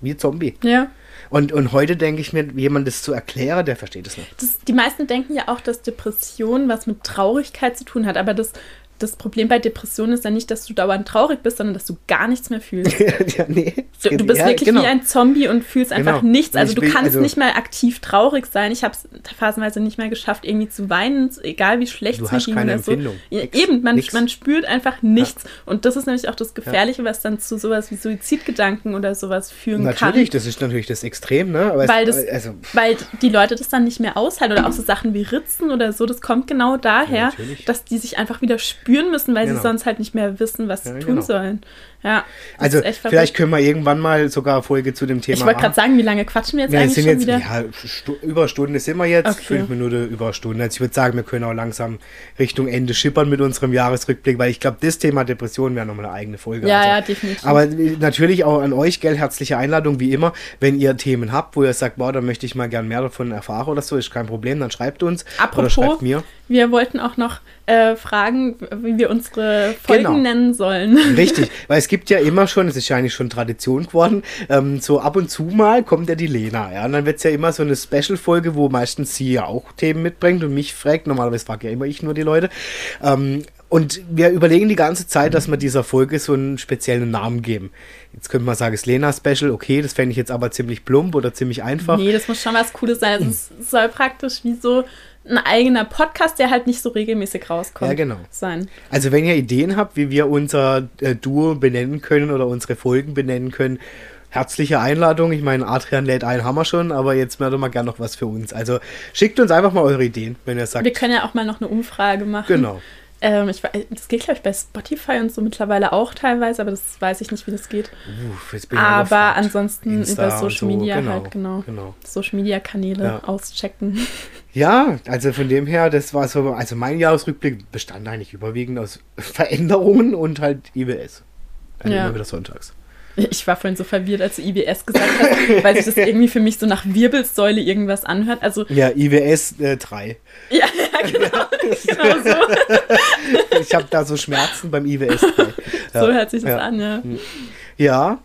Wie ein Zombie. Ja. Und, und heute denke ich mir, jemand das zu erklären, der versteht es nicht. Das, die meisten denken ja auch, dass Depression was mit Traurigkeit zu tun hat, aber das das Problem bei Depressionen ist ja nicht, dass du dauernd traurig bist, sondern dass du gar nichts mehr fühlst. ja, nee, du, du, bist ja, wirklich genau. wie ein Zombie und fühlst einfach genau. nichts. Also du will, kannst also, nicht mal aktiv traurig sein. Ich habe es phasenweise nicht mehr geschafft, irgendwie zu weinen, egal wie schlecht es mir ging oder so. Ja, eben, man, man spürt einfach nichts. Ja. Und das ist nämlich auch das Gefährliche, was dann zu sowas wie Suizidgedanken oder sowas führen natürlich, kann. Natürlich, das ist natürlich das Extrem, ne? Aber weil, das, also, weil die Leute das dann nicht mehr aushalten oder auch so Sachen wie Ritzen oder so, das kommt genau daher, dass die sich einfach wieder spüren spüren müssen, weil genau. sie sonst halt nicht mehr wissen, was ja, sie tun genau. sollen. Ja, also vielleicht können wir irgendwann mal sogar eine Folge zu dem Thema Ich wollte gerade sagen, wie lange quatschen wir jetzt ja, eigentlich sind jetzt, wieder? Ja, Stu über Stunde sind wir jetzt, okay. fünf Minuten über Stunde. Also ich würde sagen, wir können auch langsam Richtung Ende schippern mit unserem Jahresrückblick, weil ich glaube, das Thema Depression wäre nochmal eine eigene Folge. Ja, also. ja, definitiv. Aber natürlich auch an euch, gell, herzliche Einladung, wie immer. Wenn ihr Themen habt, wo ihr sagt, boah, da möchte ich mal gern mehr davon erfahren oder so, ist kein Problem, dann schreibt uns Apropos, oder schreibt mir. Wir wollten auch noch äh, fragen, wie wir unsere Folgen genau. nennen sollen. Richtig, weil es gibt ja immer schon, es ist ja eigentlich schon Tradition geworden, ähm, so ab und zu mal kommt ja die Lena, ja, und dann wird es ja immer so eine Special-Folge, wo meistens sie ja auch Themen mitbringt und mich fragt, normalerweise frage ja immer ich nur die Leute, ähm, und wir überlegen die ganze Zeit, dass wir dieser Folge so einen speziellen Namen geben. Jetzt könnte man sagen, es ist Lena-Special, okay, das fände ich jetzt aber ziemlich plump oder ziemlich einfach. Nee, das muss schon was Cooles sein. Es soll praktisch wie so ein eigener Podcast, der halt nicht so regelmäßig rauskommt. Ja, genau. Sein. Also wenn ihr Ideen habt, wie wir unser äh, Duo benennen können oder unsere Folgen benennen können, herzliche Einladung. Ich meine, Adrian lädt ein, haben wir schon, aber jetzt doch mal gerne noch was für uns. Also schickt uns einfach mal eure Ideen, wenn ihr sagt. Wir können ja auch mal noch eine Umfrage machen. Genau. Ähm, ich, das geht, glaube ich, bei Spotify und so mittlerweile auch teilweise, aber das weiß ich nicht, wie das geht. Uh, aber ansonsten Insta über Social so, Media genau, halt, genau. genau. Social Media Kanäle Ja. auschecken. Ja, also von dem her, das war so, also mein Jahresrückblick bestand eigentlich überwiegend aus Veränderungen und halt IBS. Also Ja. immer wieder sonntags. Ich war vorhin so verwirrt, als du IBS gesagt hast, weil sich das irgendwie für mich so nach Wirbelsäule irgendwas anhört. Also, Ja, IBS äh, 3. ja, ja genau, genau so. Ich habe da so Schmerzen beim IBS 3. Ja. So hört sich das an, ja. Ja,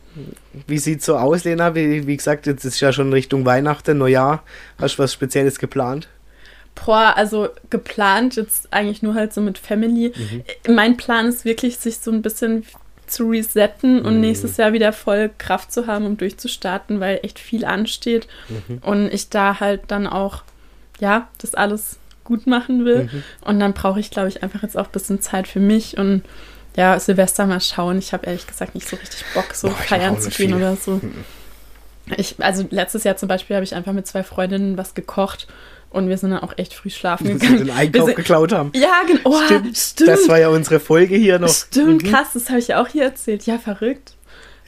wie sieht's so aus, Lena? Wie, wie gesagt, jetzt ist ja schon Richtung Weihnachten, Neujahr. Hast du was Spezielles geplant? Boah, also geplant jetzt eigentlich nur halt so mit Family. Mein Plan ist wirklich, sich so ein bisschen zu resetten und Mhm. nächstes Jahr wieder voll Kraft zu haben, um durchzustarten, weil echt viel ansteht Mhm. und ich da halt dann auch, ja, das alles gut machen will. Mhm. Und dann brauche ich, glaube ich, einfach jetzt auch ein bisschen Zeit für mich und ja, Silvester mal schauen. Ich habe ehrlich gesagt nicht so richtig Bock, so Boah, feiern zu gehen viel. oder so. Ich, also letztes Jahr zum Beispiel habe ich einfach mit zwei Freundinnen was gekocht und wir sind dann auch echt früh schlafen Dass wir gegangen. den Wir Einkauf sind- geklaut haben. ja, genau. Oh, stimmt. Stimmt. Das war ja unsere Folge hier noch. Stimmt, Mhm. krass, das habe ich ja auch hier erzählt. Ja, verrückt.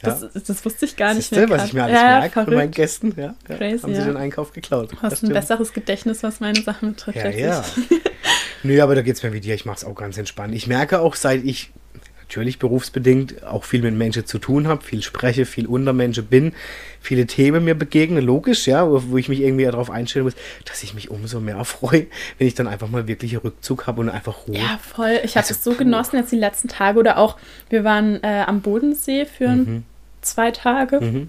Das, das wusste ich gar nicht Siehste, mehr. was grad. ich mir alles ja, merke von meinen Gästen. Ja, ja. Crazy, haben sie ja. den Einkauf geklaut. Du hast ein besseres Gedächtnis, was meine Sachen betrifft. Ja, ja. Nö, aber da geht's mir wie dir. Ich mache es auch ganz entspannt. Ich merke auch, seit ich natürlich berufsbedingt auch viel mit Menschen zu tun habe, viel spreche, viel unter Menschen bin, viele Themen mir begegnen, logisch, ja, wo, wo ich mich irgendwie darauf einstellen muss, dass ich mich umso mehr freue, wenn ich dann einfach mal wirklich einen Rückzug habe und einfach Ruhe. Ja, voll. Ich habe Also, es so puh. genossen jetzt die letzten Tage oder auch, wir waren äh, am Bodensee für Mhm. zwei Tage.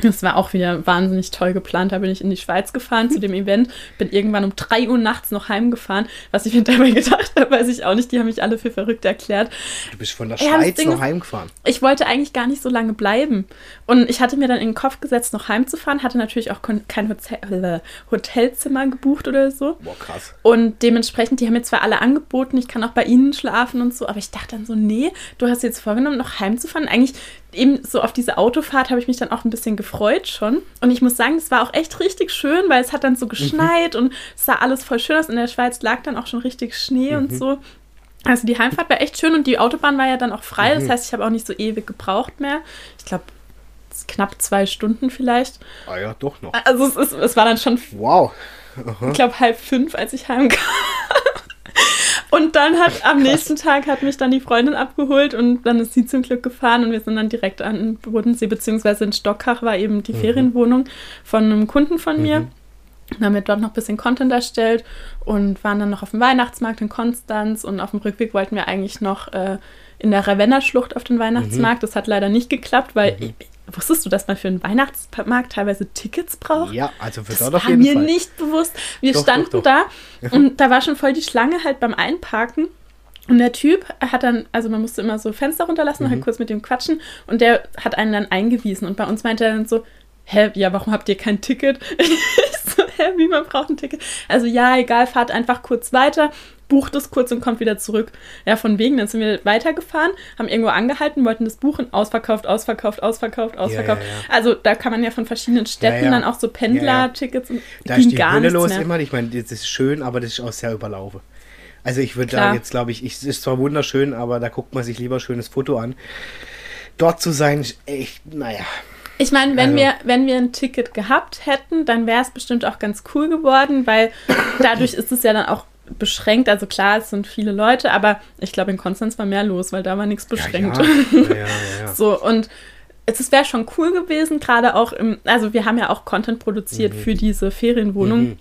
Das war auch wieder wahnsinnig toll geplant. Da bin ich in die Schweiz gefahren zu dem Event, bin irgendwann um 3 Uhr nachts noch heimgefahren. Was ich mir dabei gedacht habe, weiß ich auch nicht. Die haben mich alle für verrückt erklärt. Du bist von der Ja, Schweiz noch heimgefahren. Ich wollte eigentlich gar nicht so lange bleiben. Und ich hatte mir dann in den Kopf gesetzt, noch heimzufahren, hatte natürlich auch kein Hotel, äh, Hotelzimmer gebucht oder so. Boah, krass. Und dementsprechend, die haben mir zwar alle angeboten, ich kann auch bei ihnen schlafen und so, aber ich dachte dann so, nee, du hast jetzt vorgenommen, noch heimzufahren. Eigentlich eben so auf diese Autofahrt habe ich mich dann auch ein bisschen gefreut schon. Und ich muss sagen, es war auch echt richtig schön, weil es hat dann so geschneit und es sah alles voll schön aus. In der Schweiz lag dann auch schon richtig Schnee und so. Also die Heimfahrt war echt schön und die Autobahn war ja dann auch frei. Das heißt, ich habe auch nicht so ewig gebraucht mehr. Ich glaube, knapp zwei Stunden vielleicht. Ah ja, doch noch. Also es, ist, es war dann schon Wow. ich glaube, halb fünf, als ich heimkam. Und dann hat am nächsten Tag hat mich dann die Freundin abgeholt und dann ist sie zum Glück gefahren und wir sind dann direkt an den Bodensee, beziehungsweise in Stockach war eben die Ferienwohnung von einem Kunden von mir. Dann haben wir dort noch ein bisschen Content erstellt und waren dann noch auf dem Weihnachtsmarkt in Konstanz und auf dem Rückweg wollten wir eigentlich noch äh, in der Ravenna-Schlucht auf den Weihnachtsmarkt. Das hat leider nicht geklappt, weil wusstest du, dass man für einen Weihnachtsmarkt teilweise Tickets braucht? Ja, also für Das dort auf war jeden mir Fall. nicht bewusst. Wir Doch, standen doch, doch. da und da war schon voll die Schlange halt beim Einparken. Und der Typ hat dann, also man musste immer so Fenster runterlassen, Mhm. halt kurz mit dem quatschen und der hat einen dann eingewiesen. Und bei uns meinte er dann so, hä, ja, warum habt ihr kein Ticket? Ich so, hä, wie, man braucht ein Ticket? Also ja, egal, fahrt einfach kurz weiter, bucht es kurz und kommt wieder zurück. Ja, von wegen, dann sind wir weitergefahren, haben irgendwo angehalten, wollten das buchen, ausverkauft, ausverkauft, ausverkauft, ausverkauft. ja, Also da kann man ja von verschiedenen Städten ja. dann auch so Pendler-Tickets und Da ging ist die gar Hölle nichts los mehr. immer. Ich meine, das ist schön, aber das ist auch sehr überlaufen. Also ich würde da jetzt, glaube ich, es ist zwar wunderschön, aber da guckt man sich lieber ein schönes Foto an. Dort zu sein, ist echt, naja. Ich meine, wenn, Also- wir, wenn wir ein Ticket gehabt hätten, dann wäre es bestimmt auch ganz cool geworden, weil dadurch ist es ja dann auch beschränkt. Also klar, es sind viele Leute, aber ich glaube, in Konstanz war mehr los, weil da war nichts beschränkt. Ja, ja, ja. So, und es wäre schon cool gewesen, gerade auch im, also wir haben ja auch Content produziert Mhm. für diese Ferienwohnung.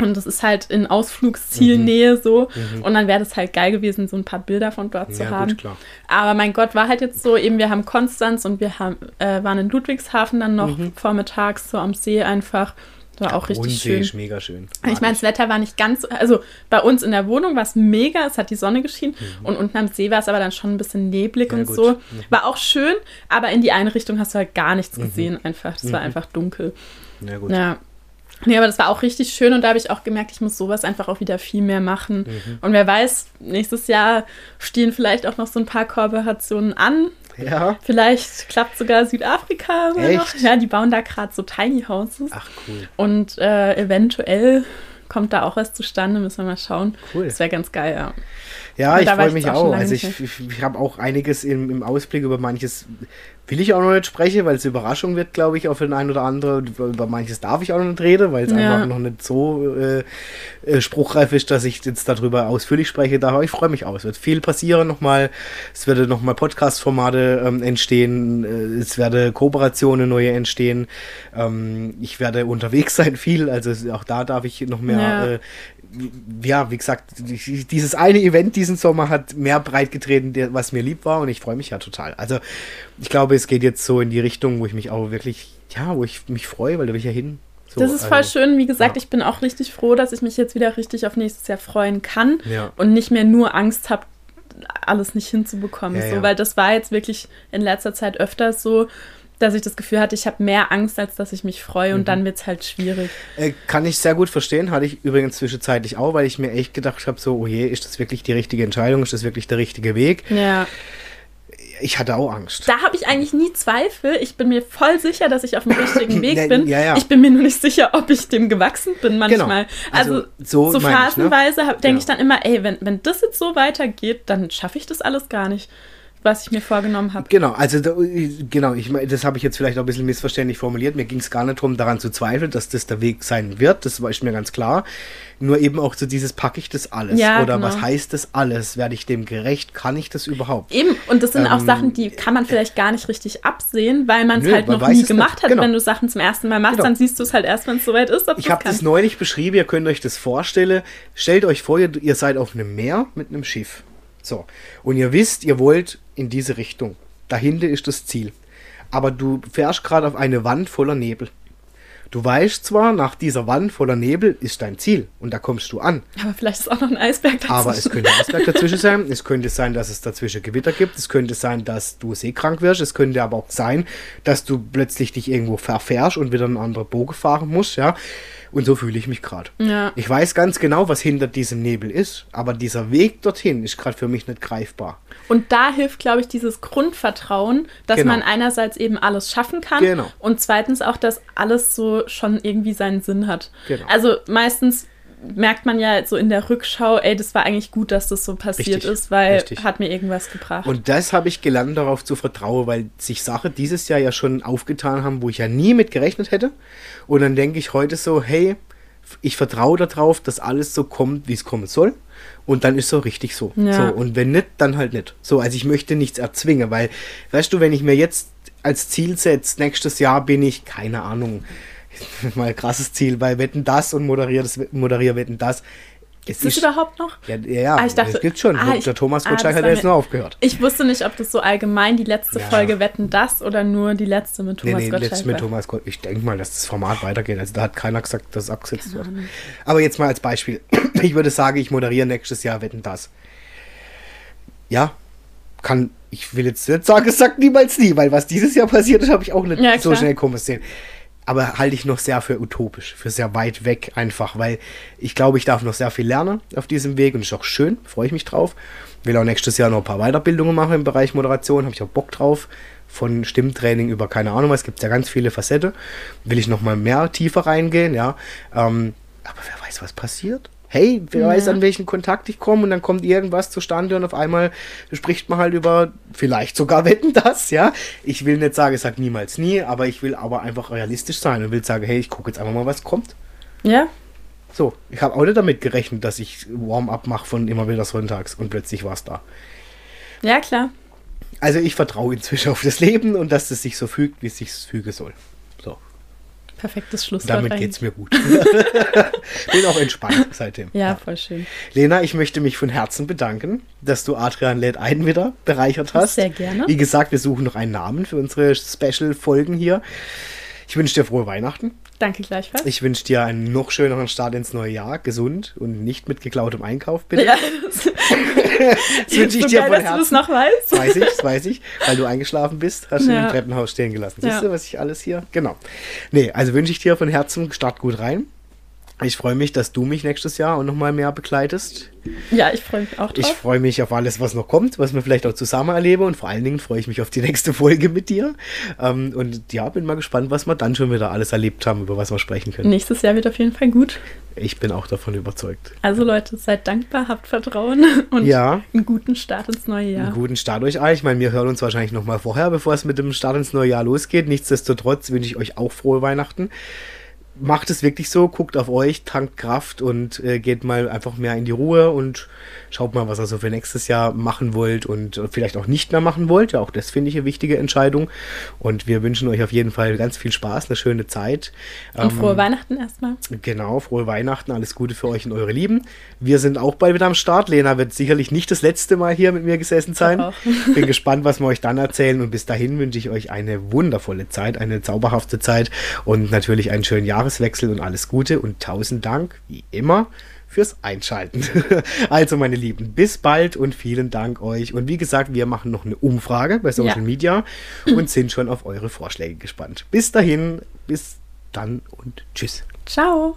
Und das ist halt in Ausflugszielnähe so. Und dann wäre das halt geil gewesen, so ein paar Bilder von dort zu Ja, haben. gut. Aber mein Gott, war halt jetzt so, eben wir haben Konstanz und wir haben, äh, waren in Ludwigshafen dann noch vormittags so am See einfach. War auch richtig Bodensee schön. ist mega schön. Ich meine, das Wetter war nicht ganz, so- also bei uns in der Wohnung war es mega, es hat die Sonne geschienen und unten am See war es aber dann schon ein bisschen neblig Mhm. Ja, und gut. so. Mhm. War auch schön, aber in die eine Richtung hast du halt gar nichts gesehen einfach. Das war einfach dunkel. Ja, gut. Ja. Nee, aber das war auch richtig schön und da habe ich auch gemerkt, ich muss sowas einfach auch wieder viel mehr machen. Und wer weiß, nächstes Jahr stehen vielleicht auch noch so ein paar Kooperationen an. Ja. Vielleicht klappt sogar Südafrika immer noch. Echt? Ja, die bauen da gerade so Tiny Houses. Ach, cool. Und äh, eventuell kommt da auch was zustande, müssen wir mal schauen. Cool. Das wäre ganz geil, ja. Ja, ich freue ich mich auch auch. Also ich, ich, ich habe auch einiges im, im Ausblick über manches will ich auch noch nicht sprechen, weil es eine Überraschung wird, glaube ich, auch für den einen oder anderen. Über manches darf ich auch noch nicht reden, weil es Ja. einfach noch nicht so äh, äh, spruchreif ist, dass ich jetzt darüber ausführlich spreche. Daher ich freue mich auch. Es wird viel passieren nochmal. Es werden nochmal Podcast-Formate ähm, entstehen. Äh, es werden Kooperationen neue entstehen. Ähm, ich werde unterwegs sein viel. Also auch da darf ich noch mehr Ja. äh, ja, wie gesagt, dieses eine Event diesen Sommer hat mehr breit getreten, was mir lieb war und ich freue mich ja total. Also ich glaube, es geht jetzt so in die Richtung, wo ich mich auch wirklich, ja, wo ich mich freue, weil da will ich ja hin. So, das ist voll also, schön. Wie gesagt, ja. ich bin auch richtig froh, dass ich mich jetzt wieder richtig auf nächstes Jahr freuen kann Ja. und nicht mehr nur Angst habe, alles nicht hinzubekommen. Ja, so. Weil das war jetzt wirklich in letzter Zeit öfters so, dass ich das Gefühl hatte, ich habe mehr Angst, als dass ich mich freue Mhm. und dann wird es halt schwierig. Äh, kann ich sehr gut verstehen, hatte ich übrigens zwischenzeitlich auch, weil ich mir echt gedacht habe, so, oh je, ist das wirklich die richtige Entscheidung, ist das wirklich der richtige Weg? Ja. Ich hatte auch Angst. Da habe ich eigentlich nie Zweifel. Ich bin mir voll sicher, dass ich auf dem richtigen Weg Ja, bin. ja, ja. Ich bin mir nur nicht sicher, ob ich dem gewachsen bin manchmal. Also, Also, so so, ne? phasenweise denke Ja. ich dann immer, ey, wenn, wenn das jetzt so weitergeht, dann schaffe ich das alles gar nicht, was ich mir vorgenommen habe. Genau, also da, genau, ich meine, das habe ich jetzt vielleicht auch ein bisschen missverständlich formuliert. Mir ging es gar nicht darum, daran zu zweifeln, dass das der Weg sein wird. Das war mir ganz klar. Nur eben auch so dieses, packe ich das alles? Ja, Oder genau. was heißt das alles? Werde ich dem gerecht? Kann ich das überhaupt? Eben, und das sind auch Ähm, Sachen, die kann man vielleicht gar nicht richtig absehen, weil man es halt noch nie gemacht hat. Genau. Wenn du Sachen zum ersten Mal machst, Genau. dann siehst du es halt erst, wenn es soweit ist, ob Ich habe es das neulich beschrieben, ihr könnt euch das vorstellen. Stellt euch vor, ihr, ihr seid auf einem Meer mit einem Schiff. So. Und ihr wisst, ihr wollt in diese Richtung. Dahinter ist das Ziel. Aber du fährst gerade auf eine Wand voller Nebel. Du weißt zwar, nach dieser Wand voller Nebel ist dein Ziel und da kommst du an. Aber vielleicht ist auch noch ein Eisberg dazu. Aber es könnte Eisberg dazwischen sein. Es könnte sein, dass es dazwischen Gewitter gibt. Es könnte sein, dass du seekrank wirst. Es könnte aber auch sein, dass du plötzlich dich irgendwo verfährst und wieder einen anderen Bogen fahren musst. Ja. Und so fühle ich mich gerade. Ja. Ich weiß ganz genau, was hinter diesem Nebel ist. Aber dieser Weg dorthin ist gerade für mich nicht greifbar. Und da hilft, glaube ich, dieses Grundvertrauen, dass Genau. man einerseits eben alles schaffen kann Genau. und zweitens auch, dass alles so schon irgendwie seinen Sinn hat. Genau. Also meistens merkt man ja so in der Rückschau, ey, das war eigentlich gut, dass das so passiert Richtig, ist, weil richtig. hat mir irgendwas gebracht. Und das habe ich gelernt, darauf zu vertrauen, weil sich Sachen dieses Jahr ja schon aufgetan haben, wo ich ja nie mit gerechnet hätte. Und dann denke ich heute so, hey, ich vertraue darauf, dass alles so kommt, wie es kommen soll. Und dann ist so richtig so. Ja. so. Und wenn nicht, dann halt nicht. So, also ich möchte nichts erzwingen, weil, weißt du, wenn ich mir jetzt als Ziel setze, nächstes Jahr bin ich, keine Ahnung, mal krasses Ziel bei Wetten das und moderiere das moderiere Wetten das. Es ist das überhaupt noch? ja, ja, ja Ah, ich dachte- das gibt's schon. ah, ich- der Thomas ah, Gottschalk das hat jetzt nur aufgehört. Ich wusste nicht, ob das so allgemein die letzte Ja. Folge Wetten das oder nur die letzte mit Nee, Thomas nee, Gottschalk letztes mit. Thomas Gottschalk. Ich denke mal, dass das Format weitergeht. Also da hat keiner gesagt, dass es abgesetzt wird. Aber jetzt mal als Beispiel. Ich würde sagen, ich moderiere nächstes Jahr Wetten das. Ja, kann, ich will jetzt nicht sagen, es sagt niemals nie, weil was dieses Jahr passiert ist, habe ich auch nicht Ja, so schnell kommen sehen. Aber halte ich noch sehr für utopisch, für sehr weit weg einfach, weil ich glaube, ich darf noch sehr viel lernen auf diesem Weg und ist auch schön, freue ich mich drauf. Will auch nächstes Jahr noch ein paar Weiterbildungen machen im Bereich Moderation, habe ich auch Bock drauf. Von Stimmtraining über keine Ahnung was, gibt ja ganz viele Facetten. Will ich noch mal mehr tiefer reingehen, ja. Ähm, aber wer weiß, was passiert? Hey, wer Ja. weiß, an welchen Kontakt ich komme und dann kommt irgendwas zustande und auf einmal spricht man halt über vielleicht sogar Wetten das, ja. Ich will nicht sagen, es sagt niemals nie, aber ich will aber einfach realistisch sein und will sagen, hey, ich gucke jetzt einfach mal, was kommt. Ja, So, ich habe auch nicht damit gerechnet, dass ich Warm-up mache von immer wieder sonntags und plötzlich war es da. ja klar. Also ich vertraue inzwischen auf das Leben und dass es sich so fügt, wie es sich fügen soll. Perfektes Schlusswort. damit geht es mir gut. Bin auch entspannt seitdem. Ja, voll schön. Lena, ich möchte mich von Herzen bedanken, dass du Adrian lädt ein wieder bereichert hast. Sehr gerne. Wie gesagt, wir suchen noch einen Namen für unsere Special-Folgen hier. Ich wünsche dir frohe Weihnachten. Danke gleichfalls. Ich wünsche dir einen noch schöneren Start ins neue Jahr, gesund und nicht mit geklautem Einkauf, bitte. ja, das, Das wünsche ich so dir geil, von dass du das Herzen. noch weißt. Weiß ich, das weiß ich, weil du eingeschlafen bist, hast du Ja. im Treppenhaus stehen gelassen. Siehst Ja. du, was ich alles hier? Genau. Nee, also wünsche ich dir von Herzen, start gut rein. Ich freue mich, dass du mich nächstes Jahr auch nochmal mehr begleitest. Ja, ich freue mich auch drauf. Ich freue mich auf alles, was noch kommt, was wir vielleicht auch zusammen erleben und vor allen Dingen freue ich mich auf die nächste Folge mit dir. Ähm, und ja, bin mal gespannt, was wir dann schon wieder alles erlebt haben, über was wir sprechen können. Nächstes Jahr wird auf jeden Fall gut. Ich bin auch davon überzeugt. Also Leute, seid dankbar, habt Vertrauen und ja. einen guten Start ins neue Jahr. Einen guten Start euch allen. Ich meine, wir hören uns wahrscheinlich nochmal vorher, bevor es mit dem Start ins neue Jahr losgeht. Nichtsdestotrotz wünsche ich euch auch frohe Weihnachten macht es wirklich so, guckt auf euch, tankt Kraft und äh, geht mal einfach mehr in die Ruhe und schaut mal, was ihr so für nächstes Jahr machen wollt und vielleicht auch nicht mehr machen wollt. Ja, auch das finde ich eine wichtige Entscheidung. Und wir wünschen euch auf jeden Fall ganz viel Spaß, eine schöne Zeit. Und ähm, frohe Weihnachten erstmal. Genau, frohe Weihnachten, alles Gute für euch und eure Lieben. Wir sind auch bald wieder am Start. Lena wird sicherlich nicht das letzte Mal hier mit mir gesessen sein. Bin gespannt, was wir euch dann erzählen und bis dahin wünsche ich euch eine wundervolle Zeit, eine zauberhafte Zeit und natürlich einen schönen Jahreswechsel und alles Gute und tausend Dank, wie immer, fürs Einschalten. also, meine Lieben, bis bald und vielen Dank euch. Und wie gesagt, wir machen noch eine Umfrage bei Social ja. Media und sind schon auf eure Vorschläge gespannt. Bis dahin, bis dann und tschüss. Ciao.